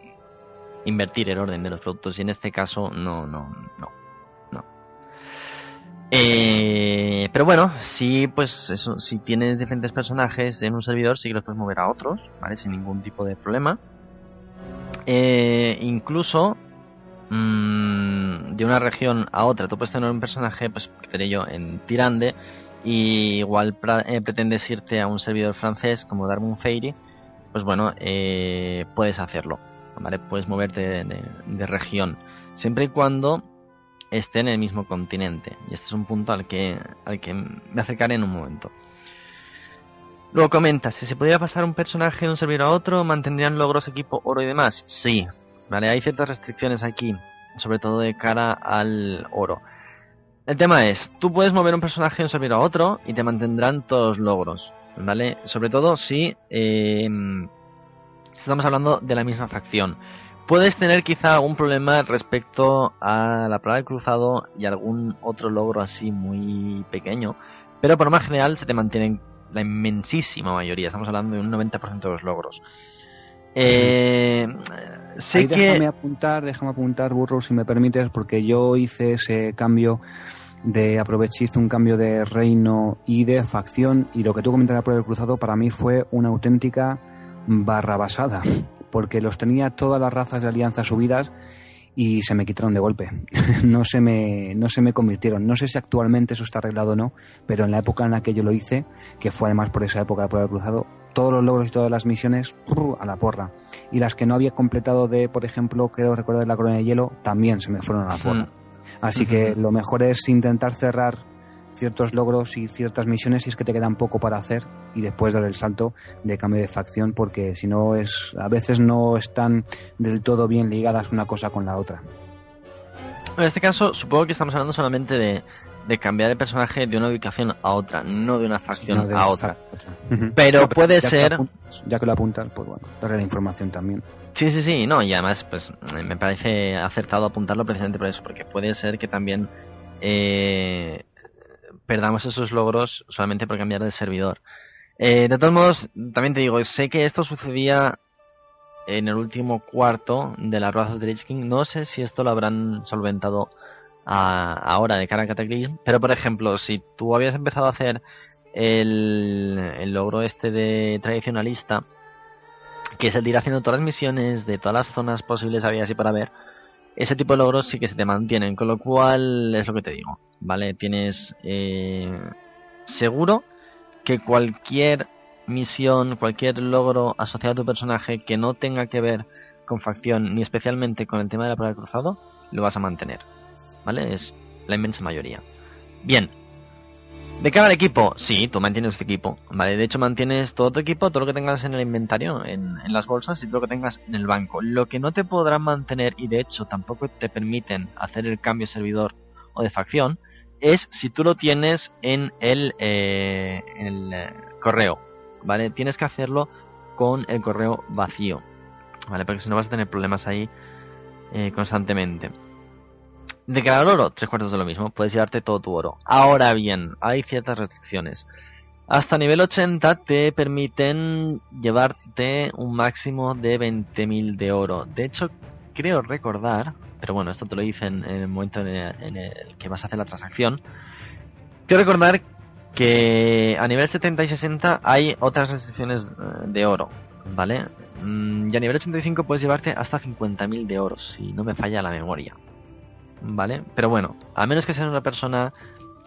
invertir el orden de los productos y en este caso no, no, no, no. Eh, pero bueno, si pues eso, si tienes diferentes personajes en un servidor, sí que los puedes mover a otros, ¿vale? Sin ningún tipo de problema. Eh, incluso mmm, de una región a otra, tú puedes tener un personaje, pues que tenía yo en Tirande, y igual eh, pretendes irte a un servidor francés como Darwin Fairy, pues bueno, eh, puedes hacerlo, ¿vale? Puedes moverte de, región, siempre y cuando esté en el mismo continente. Y este es un punto al que, al que me acercaré en un momento. Luego comenta, si se pudiera pasar un personaje de un servidor a otro, ¿mantendrían logros, equipo, oro y demás? Sí, ¿vale? Hay ciertas restricciones aquí, sobre todo de cara al oro. El tema es, tú puedes mover un personaje de un servidor a otro y te mantendrán todos los logros, ¿vale? Sobre todo si eh, estamos hablando de la misma facción. Puedes tener quizá algún problema respecto a la prueba de cruzado y algún otro logro así muy pequeño, pero por lo más general se te mantienen la inmensísima mayoría, estamos hablando de un 90% de los logros. Eh, sé Ahí que... déjame apuntar, déjame apuntar, burro, si me permites, porque yo hice ese cambio de aproveché, hice un cambio de reino y de facción, y lo que tú comentabas por el cruzado para mí fue una auténtica barrabasada, porque los tenía todas las razas de alianza subidas y se me quitaron de golpe. [LAUGHS] no, se me, no se me convirtieron. No sé si actualmente eso está arreglado o no, pero en la época en la que yo lo hice, que fue además por esa época de prueba cruzado, todos los logros y todas las misiones a la porra. Y las que no había completado de, por ejemplo, creo recordar la corona de hielo, también se me fueron a la porra. Así que lo mejor es intentar cerrar ciertos logros y ciertas misiones si es que te quedan poco para hacer y después dar el salto de cambio de facción porque si no es a veces no están del todo bien ligadas una cosa con la otra. En este caso supongo que estamos hablando solamente de, de cambiar el personaje de una ubicación a otra, no de una facción Sí, no de a otra. Pero puede ya ser... Que apuntas, ya que lo apuntas, pues bueno, darle la información también. Sí, sí, sí, no, y además, pues me parece acertado apuntarlo precisamente por eso, porque puede ser que también eh, perdamos esos logros solamente por cambiar de servidor. Eh, de todos modos, también te digo, sé que esto sucedía en el último cuarto de la Wrath of the Lich King. No sé si esto lo habrán solventado a- ahora de cara a Cataclysm, pero por ejemplo, si tú habías empezado a hacer el, el logro este de tradicionalista, que es el de ir haciendo todas las misiones de todas las zonas posibles había y para ver, ese tipo de logros sí que se te mantienen, con lo cual es lo que te digo, ¿vale? Tienes eh, seguro que cualquier misión, cualquier logro asociado a tu personaje que no tenga que ver con facción ni especialmente con el tema de la prueba de cruzado, lo vas a mantener, ¿vale? Es la inmensa mayoría. Bien. De cara al equipo, sí, tú mantienes tu equipo, ¿vale? De hecho, mantienes todo tu equipo, todo lo que tengas en el inventario, en, en las bolsas y todo lo que tengas en el banco. Lo que no te podrán mantener, y de hecho tampoco te permiten hacer el cambio de servidor o de facción, es si tú lo tienes en el, eh, el eh, correo, ¿vale? Tienes que hacerlo con el correo vacío, ¿vale? Porque si no vas a tener problemas ahí eh, constantemente. De cara al oro, tres cuartos de lo mismo, puedes llevarte todo tu oro. Ahora bien, hay ciertas restricciones. Hasta nivel 80 te permiten llevarte un máximo de 20.000 de oro. De hecho, creo recordar, pero bueno, esto te lo dicen en el momento en el, que vas a hacer la transacción. Creo recordar que a nivel 70 y 60 hay otras restricciones eh, de oro, ¿vale? Mm, Y a nivel 85 puedes llevarte hasta 50.000 de oro, si no me falla la memoria. ¿Vale? Pero bueno, a menos que seas una persona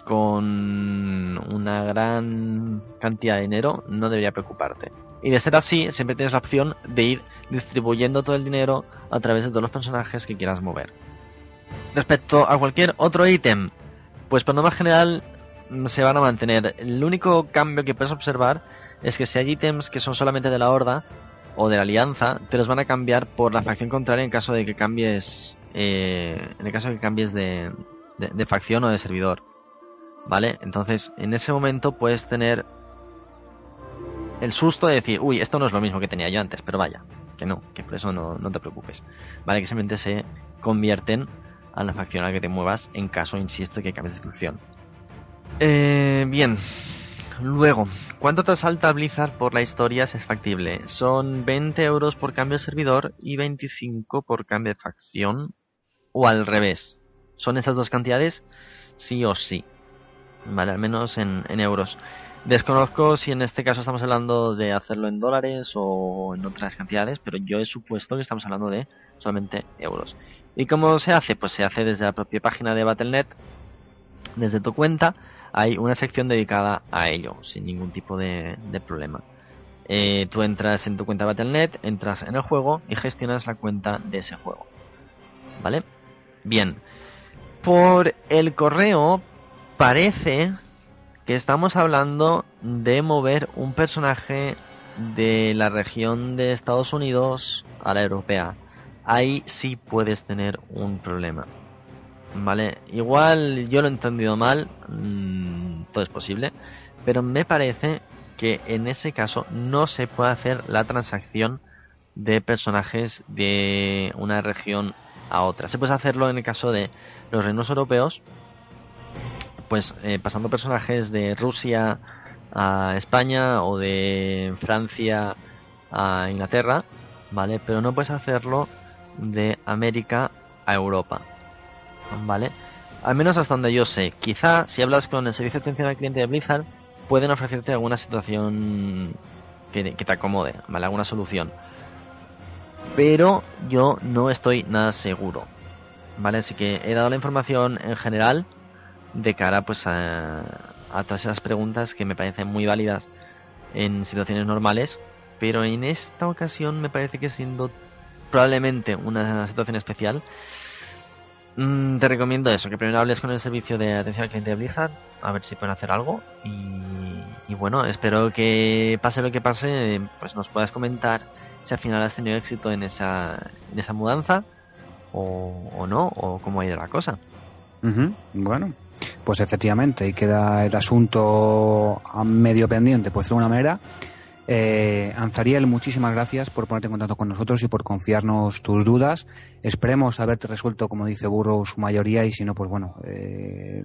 con una gran cantidad de dinero, no debería preocuparte. Y de ser así, siempre tienes la opción de ir distribuyendo todo el dinero a través de todos los personajes que quieras mover. Respecto a cualquier otro ítem, pues por norma general mm, se van a mantener. El único cambio que puedes observar es que si hay ítems que son solamente de la horda o de la alianza, te los van a cambiar por la facción contraria en caso de que cambies, eh, en el caso de que cambies de, de, facción o de servidor. ¿Vale? Entonces, en ese momento puedes tener el susto de decir, uy, esto no es lo mismo que tenía yo antes, pero vaya, que no, que por eso no, no te preocupes. Vale, que simplemente se convierten a la facción a la que te muevas en caso, insisto, que cambies de facción. Eh, bien, luego, ¿cuánto te salta Blizzard por la historia si es factible? Son 20 euros por cambio de servidor y 25 por cambio de facción, o al revés. ¿Son esas dos cantidades? Sí o sí. Vale, al menos en, euros. Desconozco si en este caso estamos hablando de hacerlo en dólares o en otras cantidades, pero yo he supuesto que estamos hablando de solamente euros. ¿Y cómo se hace? Pues se hace desde la propia página de Battle.net, desde tu cuenta, hay una sección dedicada a ello, sin ningún tipo de, de problema. Eh, tú entras en tu cuenta Battle.net, entras en el juego y gestionas la cuenta de ese juego. ¿Vale? Bien. Por el correo parece que estamos hablando de mover un personaje de la región de Estados Unidos a la europea. Ahí sí puedes tener un problema. Vale, igual yo lo he entendido mal, mmm, todo es posible, pero me parece que en ese caso no se puede hacer la transacción de personajes de una región a otra. Se puede hacerlo en el caso de los reinos europeos, pues eh, pasando personajes de Rusia a España o de Francia a Inglaterra, ¿vale? Pero no puedes hacerlo de América a Europa, ¿vale? Al menos hasta donde yo sé. Quizá si hablas con el servicio de atención al cliente de Blizzard, pueden ofrecerte alguna situación que, que te acomode, ¿vale? Alguna solución. Pero yo no estoy nada seguro, ¿vale? Así que he dado la información en general de cara pues a, todas esas preguntas que me parecen muy válidas en situaciones normales, pero en esta ocasión me parece que siendo probablemente una situación especial, mmm, te recomiendo eso, que primero hables con el servicio de atención al cliente de Blizzard, a ver si pueden hacer algo y, y bueno, espero que pase lo que pase, pues nos puedas comentar si al final has tenido éxito en esa, en esa mudanza o, o no, o cómo ha ido la cosa. Uh. Bueno, pues efectivamente, ahí queda el asunto a medio pendiente, decirlo de una manera. Eh, Anzariel, muchísimas gracias por ponerte en contacto con nosotros y por confiarnos tus dudas. Esperemos haberte resuelto, como dice Burro, su mayoría y si no, pues bueno, eh,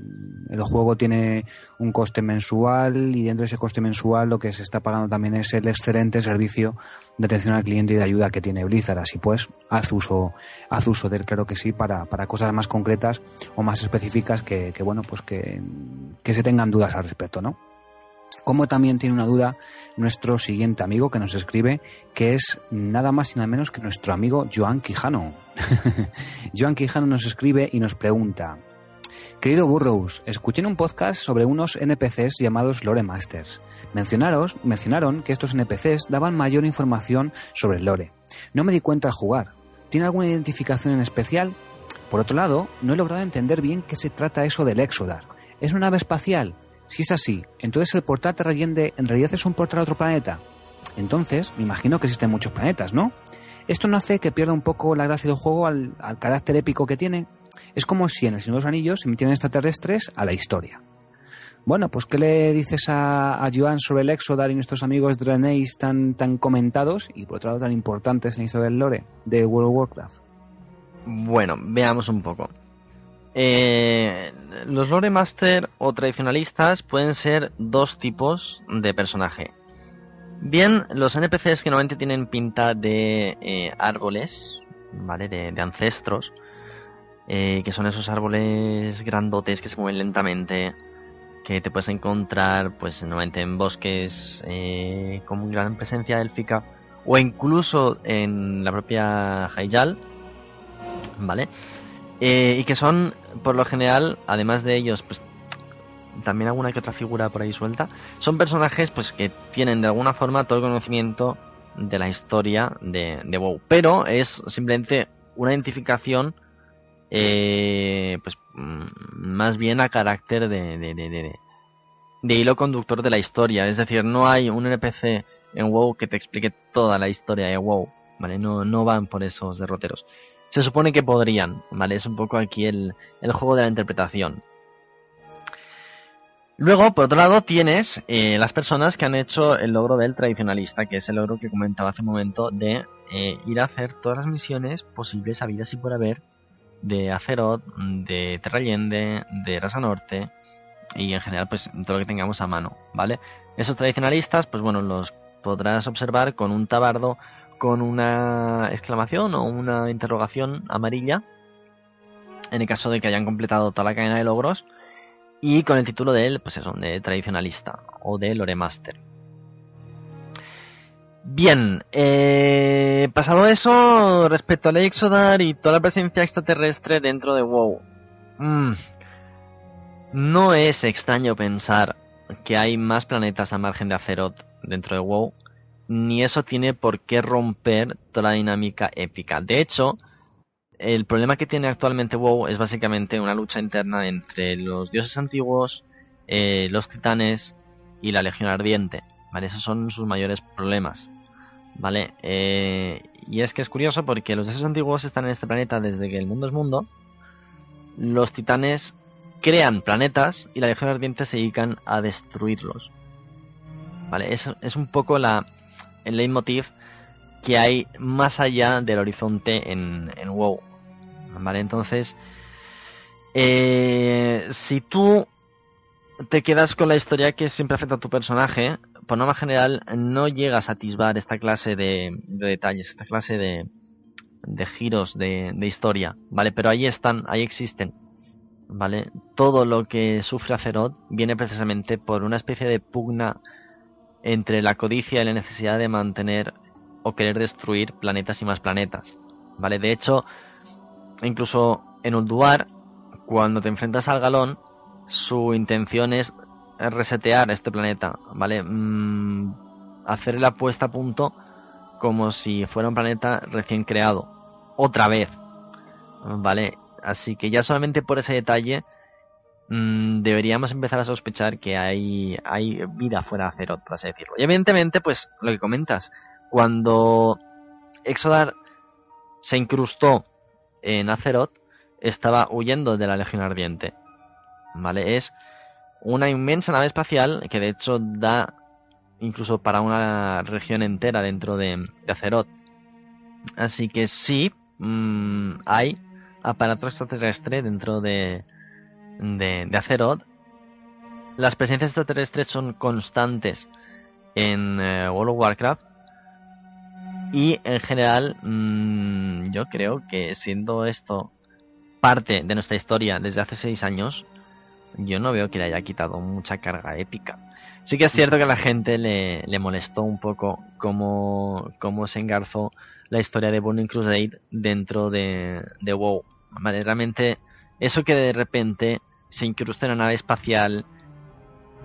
el juego tiene un coste mensual y dentro de ese coste mensual lo que se está pagando también es el excelente servicio de atención al cliente y de ayuda que tiene Blizzard. Así pues, haz uso, haz uso de él, claro que sí, para, para cosas más concretas o más específicas que, que bueno, pues que, que se tengan dudas al respecto, ¿no? Como también tiene una duda nuestro siguiente amigo que nos escribe, que es nada más y nada menos que nuestro amigo Joan Quijano. [LAUGHS] Joan Quijano nos escribe y nos pregunta, Querido Burrows, escuché en un podcast sobre unos NPCs llamados Lore Masters. Mencionaros, mencionaron que estos NPCs daban mayor información sobre el lore. No me di cuenta al jugar. ¿Tiene alguna identificación en especial? Por otro lado, no he logrado entender bien qué se trata eso del Exodar. ¿Es una nave espacial? Si es así, entonces el portal Terrayende en realidad es un portal a otro planeta. Entonces, me imagino que existen muchos planetas, ¿no? Esto no hace que pierda un poco la gracia del juego al, al carácter épico que tiene. Es como si en el Señor de los Anillos se metieran extraterrestres a la historia. Bueno, pues ¿qué le dices a, a Joan sobre el Exodar y nuestros amigos Draenei tan, tan comentados y por otro lado tan importantes en la historia del lore de World of Warcraft? Bueno, veamos un poco. Eh, los lore master o tradicionalistas pueden ser dos tipos de personaje. Bien, los NPCs que normalmente tienen pinta de eh, árboles, ¿vale? De, ancestros, eh, que son esos árboles grandotes que se mueven lentamente, que te puedes encontrar, pues, normalmente en bosques eh, con gran presencia élfica, o incluso en la propia Hyjal, ¿vale? Eh, y que son, por lo general, además de ellos, pues también alguna que otra figura por ahí suelta, son personajes pues que tienen de alguna forma todo el conocimiento de la historia de, de WoW, pero es simplemente una identificación eh, pues más bien a carácter de, de, de, de, de hilo conductor de la historia, es decir, no hay un NPC en WoW que te explique toda la historia de WoW, ¿vale? No, no van por esos derroteros. Se supone que podrían, ¿vale? Es un poco aquí el, el juego de la interpretación. Luego, por otro lado, tienes eh, las personas que han hecho el logro del tradicionalista, que es el logro que comentaba hace un momento de eh, ir a hacer todas las misiones posibles, habidas y por haber, de Azeroth, de Terra Allende, de Rasa Norte y en general, pues todo lo que tengamos a mano, ¿vale? Esos tradicionalistas, pues bueno, los podrás observar con un tabardo con una exclamación o una interrogación amarilla, en el caso de que hayan completado toda la cadena de logros y con el título de él, pues eso, de tradicionalista o de Loremaster. Bien, eh, pasado eso, respecto al Exodar y toda la presencia extraterrestre dentro de WoW, mm, no es extraño pensar que hay más planetas a margen de Azeroth dentro de WoW, ni eso tiene por qué romper toda la dinámica épica. De hecho, el problema que tiene actualmente WoW es básicamente una lucha interna entre los dioses antiguos, eh, los titanes y la Legión Ardiente. ¿vale? Esos son sus mayores problemas. ¿Vale? Eh, y es que es curioso porque los dioses antiguos están en este planeta desde que el mundo es mundo. Los titanes crean planetas y la Legión Ardiente se dedican a destruirlos. ¿Vale? Es, es un poco la, el leitmotiv que hay más allá del horizonte en, WoW. ¿Vale? Entonces, eh, si tú te quedas con la historia que siempre afecta a tu personaje, por norma general no llegas a atisbar esta clase de, detalles, esta clase de, de giros de, de, historia, ¿vale? Pero ahí están, ahí existen, ¿vale? Todo lo que sufre Azeroth viene precisamente por una especie de pugna entre la codicia y la necesidad de mantener o querer destruir planetas y más planetas, ¿vale? De hecho, incluso en Ulduar, cuando te enfrentas al galón, su intención es resetear este planeta, ¿vale? Mm, hacer la puesta a punto como si fuera un planeta recién creado, otra vez, ¿vale? Así que ya solamente por ese detalle mmm, deberíamos empezar a sospechar que hay, hay vida fuera de Azeroth, por así decirlo. Y evidentemente, pues lo que comentas, cuando Exodar se incrustó en Azeroth, estaba huyendo de la Legión Ardiente. ¿Vale? Es una inmensa nave espacial que de hecho da incluso para una región entera dentro de, de Azeroth. Así que sí, mmm, hay aparato extraterrestre dentro de, de, de, Azeroth. Las presencias extraterrestres son constantes en eh, World of Warcraft. Y en general, mmm, yo creo que siendo esto parte de nuestra historia desde hace seis años, yo no veo que le haya quitado mucha carga épica. Sí que es cierto que a la gente le, le molestó un poco cómo, cómo, se engarzó la historia de Burning Crusade dentro de, de WoW. Vale, realmente eso que de repente se incrusta en una nave espacial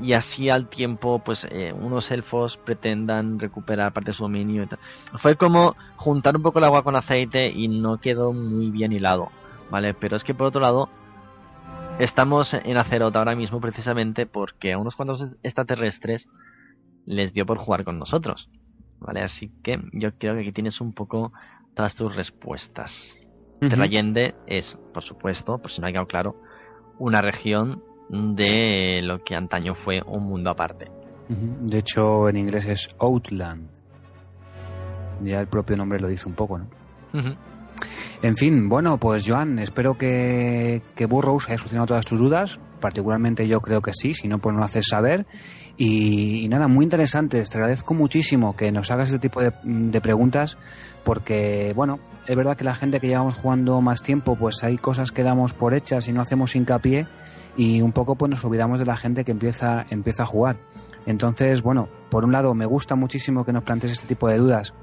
y así al tiempo pues eh, unos elfos pretendan recuperar parte de su dominio y tal. Fue como juntar un poco el agua con aceite y no quedó muy bien hilado, ¿vale? Pero es que por otro lado estamos en Azeroth ahora mismo precisamente porque a unos cuantos extraterrestres les dio por jugar con nosotros, ¿vale? Así que yo creo que aquí tienes un poco todas tus respuestas. Uh -huh. Terrayende es, por supuesto, por si no ha quedado claro, una región de lo que antaño fue un mundo aparte. De hecho, en inglés es Outland. Ya el propio nombre lo dice un poco, ¿no? Uh -huh. En fin, bueno, pues Joan, espero que, que Burroughs haya solucionado todas tus dudas. Particularmente yo creo que sí, si no, pues no lo haces saber. Y, y, nada, muy interesante. Te agradezco muchísimo que nos hagas este tipo de, de, preguntas, porque, bueno, es verdad que la gente que llevamos jugando más tiempo, pues hay cosas que damos por hechas y no hacemos hincapié, y un poco pues nos olvidamos de la gente que empieza, empieza a jugar. Entonces, bueno, por un lado me gusta muchísimo que nos plantees este tipo de dudas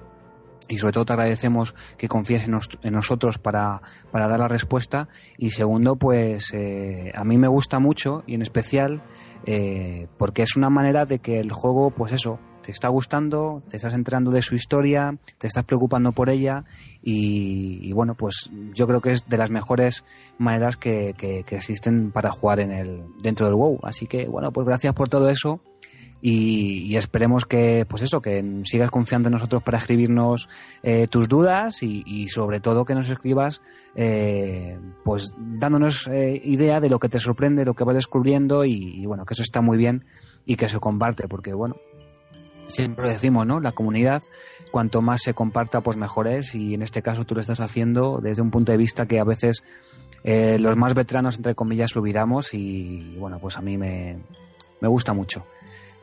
y sobre todo te agradecemos que confíes en, nos, en nosotros para, para, dar la respuesta y segundo pues eh, a mí me gusta mucho y en especial eh, porque es una manera de que el juego pues eso te está gustando, te estás enterando de su historia, te estás preocupando por ella y, y bueno pues yo creo que es de las mejores maneras que, existen para jugar en el dentro del WoW. Así que bueno pues gracias por todo eso y, esperemos que, pues eso, que sigas confiando en nosotros para escribirnos eh, tus dudas y, sobre todo que nos escribas, eh, pues dándonos eh, idea de lo que te sorprende, lo que vas descubriendo y, bueno, que eso está muy bien y que se comparte, porque bueno, siempre decimos, ¿no? La comunidad, cuanto más se comparta, pues mejor es y en este caso tú lo estás haciendo desde un punto de vista que a veces los más veteranos, entre comillas, lo olvidamos y bueno, pues a mí me, me gusta mucho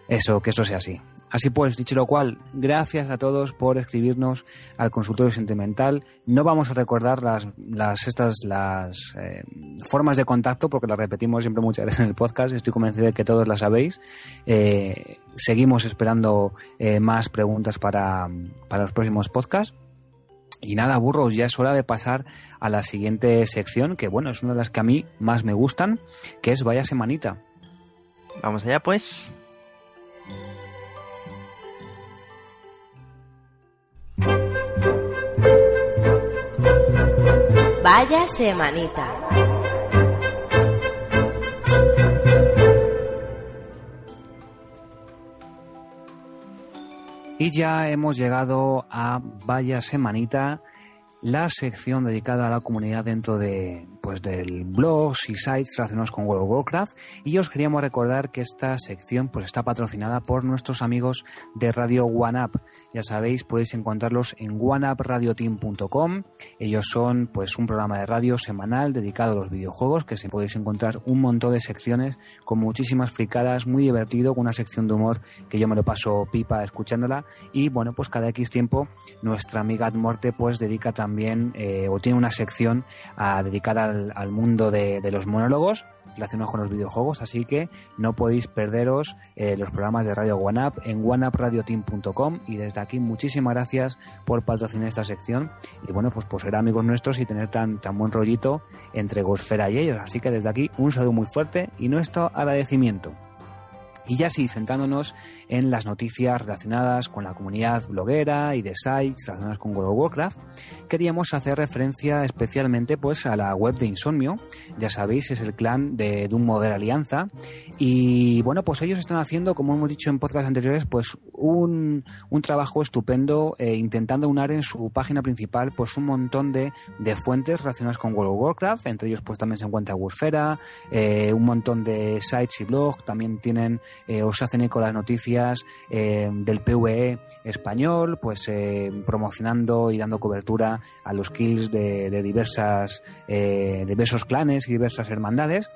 eso, que eso sea así. Así pues, dicho lo cual, gracias a todos por escribirnos al consultorio sentimental. No vamos a recordar las, estas las eh, formas de contacto porque las repetimos siempre muchas veces en el podcast. Estoy convencido de que todos las sabéis. Eh, seguimos esperando eh, más preguntas para, para los próximos podcasts. Y nada, burros, ya es hora de pasar a la siguiente sección, que bueno, es una de las que a mí más me gustan, que es Vaya Semanita. Vamos allá pues. Vaya semanita. Y ya hemos llegado a Vaya Semanita, la sección dedicada a la comunidad dentro de pues del blogs y sites relacionados con World of Warcraft y os queríamos recordar que esta sección pues está patrocinada por nuestros amigos de Radio OneUp. Ya sabéis, podéis encontrarlos en oneupradioteam.com. Ellos son pues un programa de radio semanal dedicado a los videojuegos que se podéis encontrar un montón de secciones con muchísimas fricadas, muy divertido, con una sección de humor que yo me lo paso pipa escuchándola y bueno, pues cada X tiempo nuestra amiga Morte pues dedica también eh, o tiene una sección ah, dedicada al, mundo de, los monólogos relacionados con los videojuegos, así que no podéis perderos eh, los programas de Radio OneUp en oneupradioteam.com y desde aquí muchísimas gracias por patrocinar esta sección y bueno, pues por ser amigos nuestros y tener tan, tan buen rollito entre Gosfera y ellos, así que desde aquí un saludo muy fuerte y nuestro agradecimiento. Y ya sí, centrándonos en las noticias relacionadas con la comunidad bloguera y de sites relacionadas con World of Warcraft, queríamos hacer referencia especialmente pues a la web de Insomnio. Ya sabéis, es el clan de Doom Model Alianza. Y bueno, pues ellos están haciendo, como hemos dicho en podcasts anteriores, pues un, un trabajo estupendo eh, intentando unar en su página principal pues un montón de, de, fuentes relacionadas con World of Warcraft. Entre ellos pues también se encuentra Wurfera, eh, un montón de sites y blogs. También tienen eh, os hacen eco las noticias eh, del PvE español, pues eh, promocionando y dando cobertura a los kills de, de diversas, diversos clanes y diversas hermandades.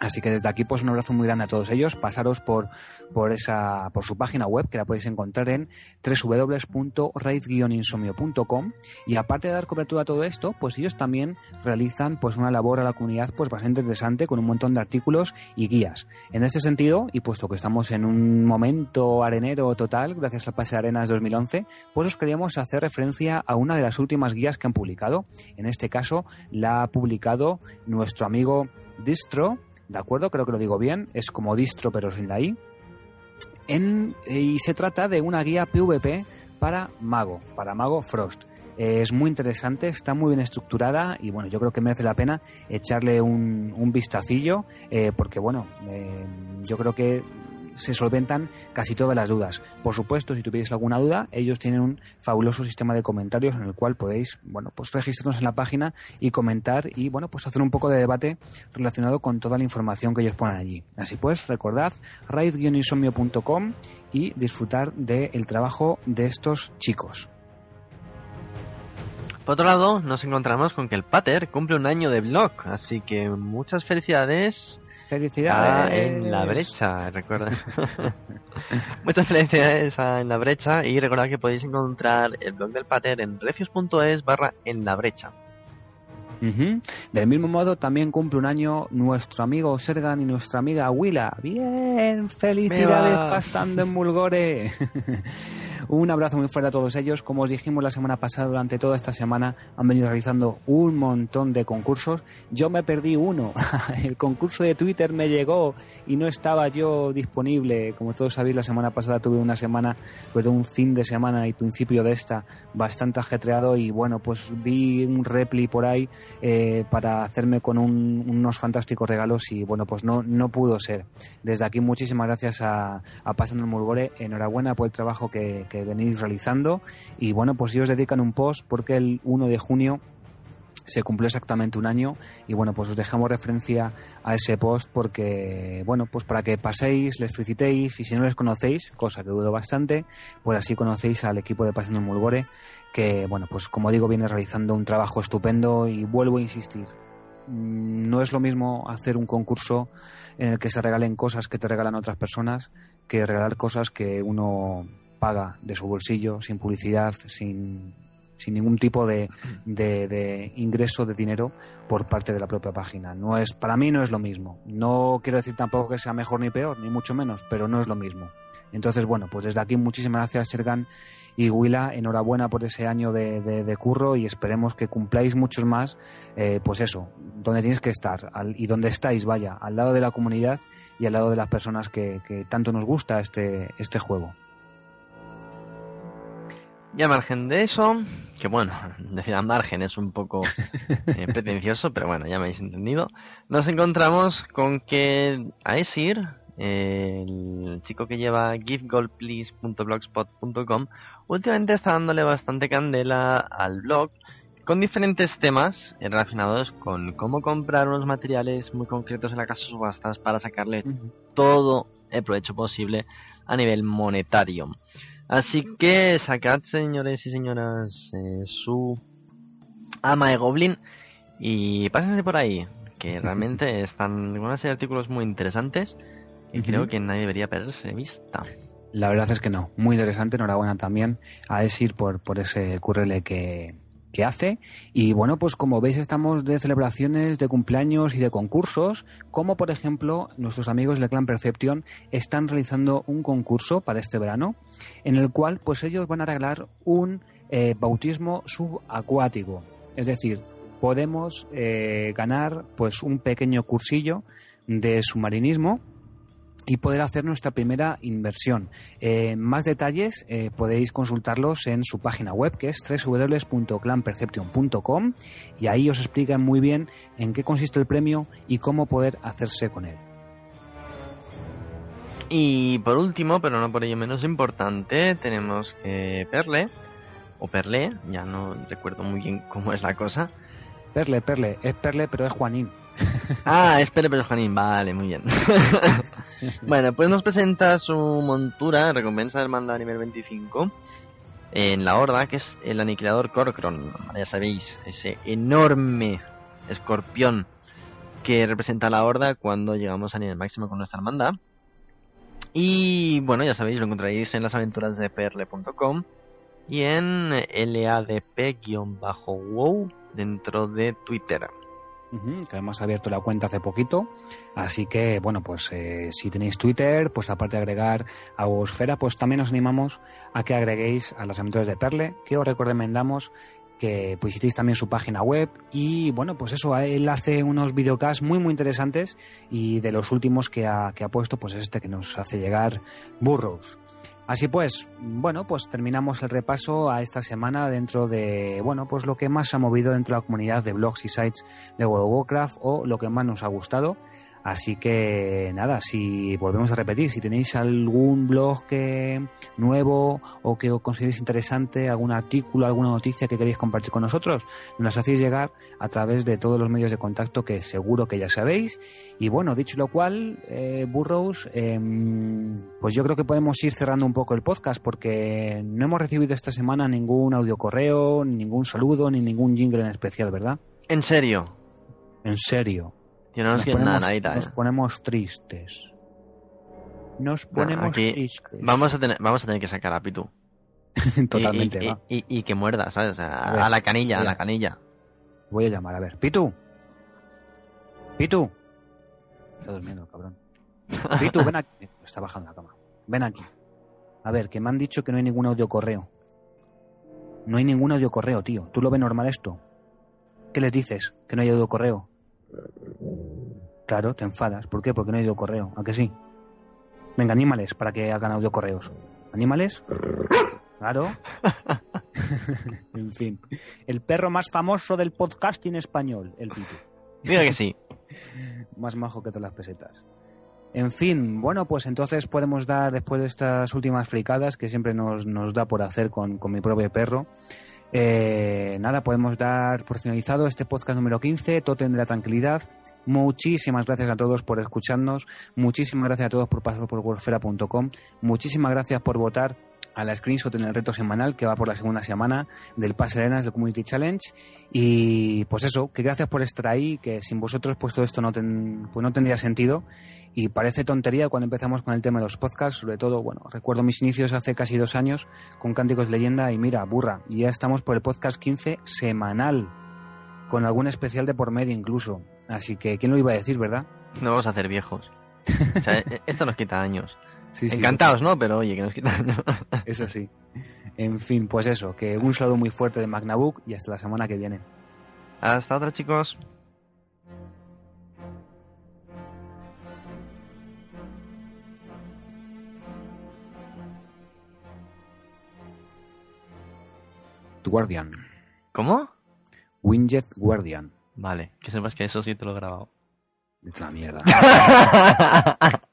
Así que desde aquí pues un abrazo muy grande a todos ellos. Pasaros por, por esa por su página web que la podéis encontrar en www.raid-insomnio.com y aparte de dar cobertura a todo esto, pues ellos también realizan pues una labor a la comunidad pues bastante interesante con un montón de artículos y guías. En este sentido, y puesto que estamos en un momento arenero total gracias al pase de Arenas 2011, pues os queríamos hacer referencia a una de las últimas guías que han publicado. En este caso la ha publicado nuestro amigo Distro ¿de acuerdo? Creo que lo digo bien, es como distro pero sin la I. En, y se trata de una guía PvP para Mago, para Mago Frost. Es muy interesante, está muy bien estructurada y bueno, yo creo que merece la pena echarle un, un vistacillo eh, porque bueno, eh, yo creo que se solventan casi todas las dudas. Por supuesto, si tuvierais alguna duda, ellos tienen un fabuloso sistema de comentarios en el cual podéis, bueno, pues registrarnos en la página y comentar y, bueno, pues hacer un poco de debate relacionado con toda la información que ellos ponen allí. Así pues, recordad raid-insomnio.com y disfrutar del trabajo de estos chicos. Por otro lado, nos encontramos con que el Pater cumple un año de blog, así que muchas felicidades Felicidades. en la brecha, recuerda. [LAUGHS] Muchas felicidades En la brecha y recordad que podéis encontrar el blog del Pater en recios.es barra en la brecha. Del mismo modo, también cumple un año nuestro amigo Sergan y nuestra amiga Willa. Bien, felicidades pastando en Mulgore. [LAUGHS] Un abrazo muy fuerte a todos ellos. Como os dijimos la semana pasada, durante toda esta semana han venido realizando un montón de concursos. Yo me perdí uno. [LAUGHS] El concurso de Twitter me llegó y no estaba yo disponible. Como todos sabéis, la semana pasada tuve una semana, pues un fin de semana y principio de esta bastante ajetreado y bueno, pues vi un repli por ahí eh, para hacerme con unos fantásticos regalos y bueno, pues no, no pudo ser. Desde aquí muchísimas gracias a, a Pasando el Murgore. Enhorabuena por el trabajo que, que venís realizando y bueno, pues ellos dedican un post porque el 1 de junio se cumplió exactamente un año y bueno, pues os dejamos referencia a ese post porque, bueno, pues para que paséis, les felicitéis y si no les conocéis, cosa que dudo bastante, pues así conocéis al equipo de Pasando Mulgore que, bueno, pues como digo, viene realizando un trabajo estupendo y vuelvo a insistir. mm, No es lo mismo hacer un concurso en el que se regalen cosas que te regalan otras personas que regalar cosas que uno paga de su bolsillo, sin publicidad, sin, sin ningún tipo de, de, ingreso de dinero por parte de la propia página. No es, para mí no es lo mismo. No quiero decir tampoco que sea mejor ni peor, ni mucho menos, pero no es lo mismo. Entonces, bueno, pues desde aquí muchísimas gracias, Sergan y Willa. Enhorabuena por ese año de, de- curro y esperemos que cumpláis muchos más. eh, pues eso, donde tienes que estar al- y donde estáis, vaya, al lado de la comunidad y al lado de las personas que, que tanto nos gusta este, este juego. Y a margen de eso, que bueno, [LAUGHS] decir a margen es un poco eh, [LAUGHS] pretencioso, pero bueno, ya me habéis entendido. Nos encontramos con que Aesir, eh, el chico que lleva givegoldplease.blogspot.com, últimamente está dándole bastante candela al blog con diferentes temas relacionados con cómo comprar unos materiales muy concretos en la casa de subastas para sacarle todo el provecho posible a nivel monetario. Así que sacad, señores y señoras, eh, su ama de Goblin y pásense por ahí, que realmente están una serie de artículos muy interesantes y creo que nadie debería perderse de vista. La verdad es que no. Muy interesante. Enhorabuena también a Esir por, por ese QRL que, que hace. Y bueno, pues como veis estamos de celebraciones, de cumpleaños y de concursos, como por ejemplo nuestros amigos del Clan Perception están realizando un concurso para este verano, en el cual pues ellos van a regalar un eh, bautismo subacuático. Es decir, podemos eh, ganar pues un pequeño cursillo de submarinismo y poder hacer nuestra primera inversión. Eh, más detalles eh, podéis consultarlos en su página web que es www.clanperception.com y ahí os explican muy bien en qué consiste el premio y cómo poder hacerse con él. Y por último, pero no por ello menos importante, tenemos que Perle, o Perle, ya no recuerdo muy bien cómo es la cosa. Perle, Perle, es Perle pero es Juanín. [LAUGHS] Ah, espere, pero Juanín, vale, muy bien. [LAUGHS] bueno, pues nos presenta su montura, recompensa del mando a nivel 25, en la horda, que es el aniquilador Corcron. Ya sabéis, ese enorme escorpión que representa la horda cuando llegamos a nivel máximo con nuestra hermandad. Y bueno, ya sabéis, lo encontraréis en las aventuras de perle.com y en LADP-WoW dentro de Twitter. Que hemos abierto la cuenta hace poquito. Así que, bueno, pues eh, si tenéis Twitter, pues aparte de agregar a Osfera, pues también os animamos a que agreguéis a las aventuras de Perle, que os recomendamos que visitéis también su página web y bueno pues eso él hace unos videocasts muy muy interesantes y de los últimos que ha, que ha puesto pues es este que nos hace llegar Burrows Así pues, bueno, pues terminamos el repaso a esta semana dentro de, bueno, pues lo que más se ha movido dentro de la comunidad de blogs y sites de World of Warcraft o lo que más nos ha gustado. Así que nada, si volvemos a repetir, si tenéis algún blog que nuevo o que os consideréis interesante, algún artículo, alguna noticia que queréis compartir con nosotros, nos hacéis llegar a través de todos los medios de contacto que seguro que ya sabéis. Y bueno, dicho lo cual, eh, Burrows, eh, pues yo creo que podemos ir cerrando un poco el podcast porque no hemos recibido esta semana ningún audio correo, ningún saludo, ni ningún jingle en especial, ¿verdad? En serio, En serio. Yo no nos, quiero nada, nadita, nos eh. ponemos tristes. Nos ponemos tristes. Vamos a tener, vamos a tener que sacar a Pitu. [LAUGHS] Totalmente, Y, y- va. y- y que muerda, ¿sabes? O sea, A la canilla, a la canilla. Voy a llamar, a ver. Pitu. Pitu. Está durmiendo cabrón. Pitu, ven aquí. [LAUGHS] Está bajando la cama. Ven aquí. A ver, que me han dicho que no hay ningún audio correo. No hay ningún audio correo, tío. ¿Tú lo ves normal esto? ¿Qué les dices? Que no hay audio correo. Claro, te enfadas. ¿Por qué? Porque no hay audio correo. ¿A que sí? Venga, anímales para que hagan audio correos. ¿Anímales? Claro. [LAUGHS] en fin. El perro más famoso del podcasting español, el Pitu. Diga que sí. [LAUGHS] más majo que todas las pesetas. En fin, bueno, pues entonces podemos dar, después de estas últimas fricadas que siempre nos, nos da por hacer con, con mi propio perro, eh, nada, podemos dar por finalizado este podcast número 15, Totem de la Tranquilidad. Muchísimas gracias a todos por escucharnos, muchísimas gracias a todos por pasar por wolfera.com, muchísimas gracias por votar a la screenshot en el reto semanal que va por la segunda semana del Pase Arenas del Community Challenge y pues eso, que gracias por estar ahí, que sin vosotros pues todo esto no, pues no tendría sentido y parece tontería cuando empezamos con el tema de los podcasts, sobre todo, bueno, recuerdo mis inicios hace casi dos años con Cánticos de Leyenda y mira, burra, ya estamos por el podcast 15 semanal con algún especial de por medio incluso, así que ¿quién lo iba a decir, verdad? No vamos a hacer viejos. [LAUGHS] Esto nos quita años. Sí, Encantados, ¿no? Pero oye, que nos quita años. [LAUGHS] Eso sí. En fin, pues eso, que un saludo muy fuerte de Magnabook y hasta la semana que viene. Hasta otra, chicos. Guardian. ¿Cómo? Winged Guardian. Vale, que sepas que eso sí te lo he grabado. Es la mierda. [LAUGHS]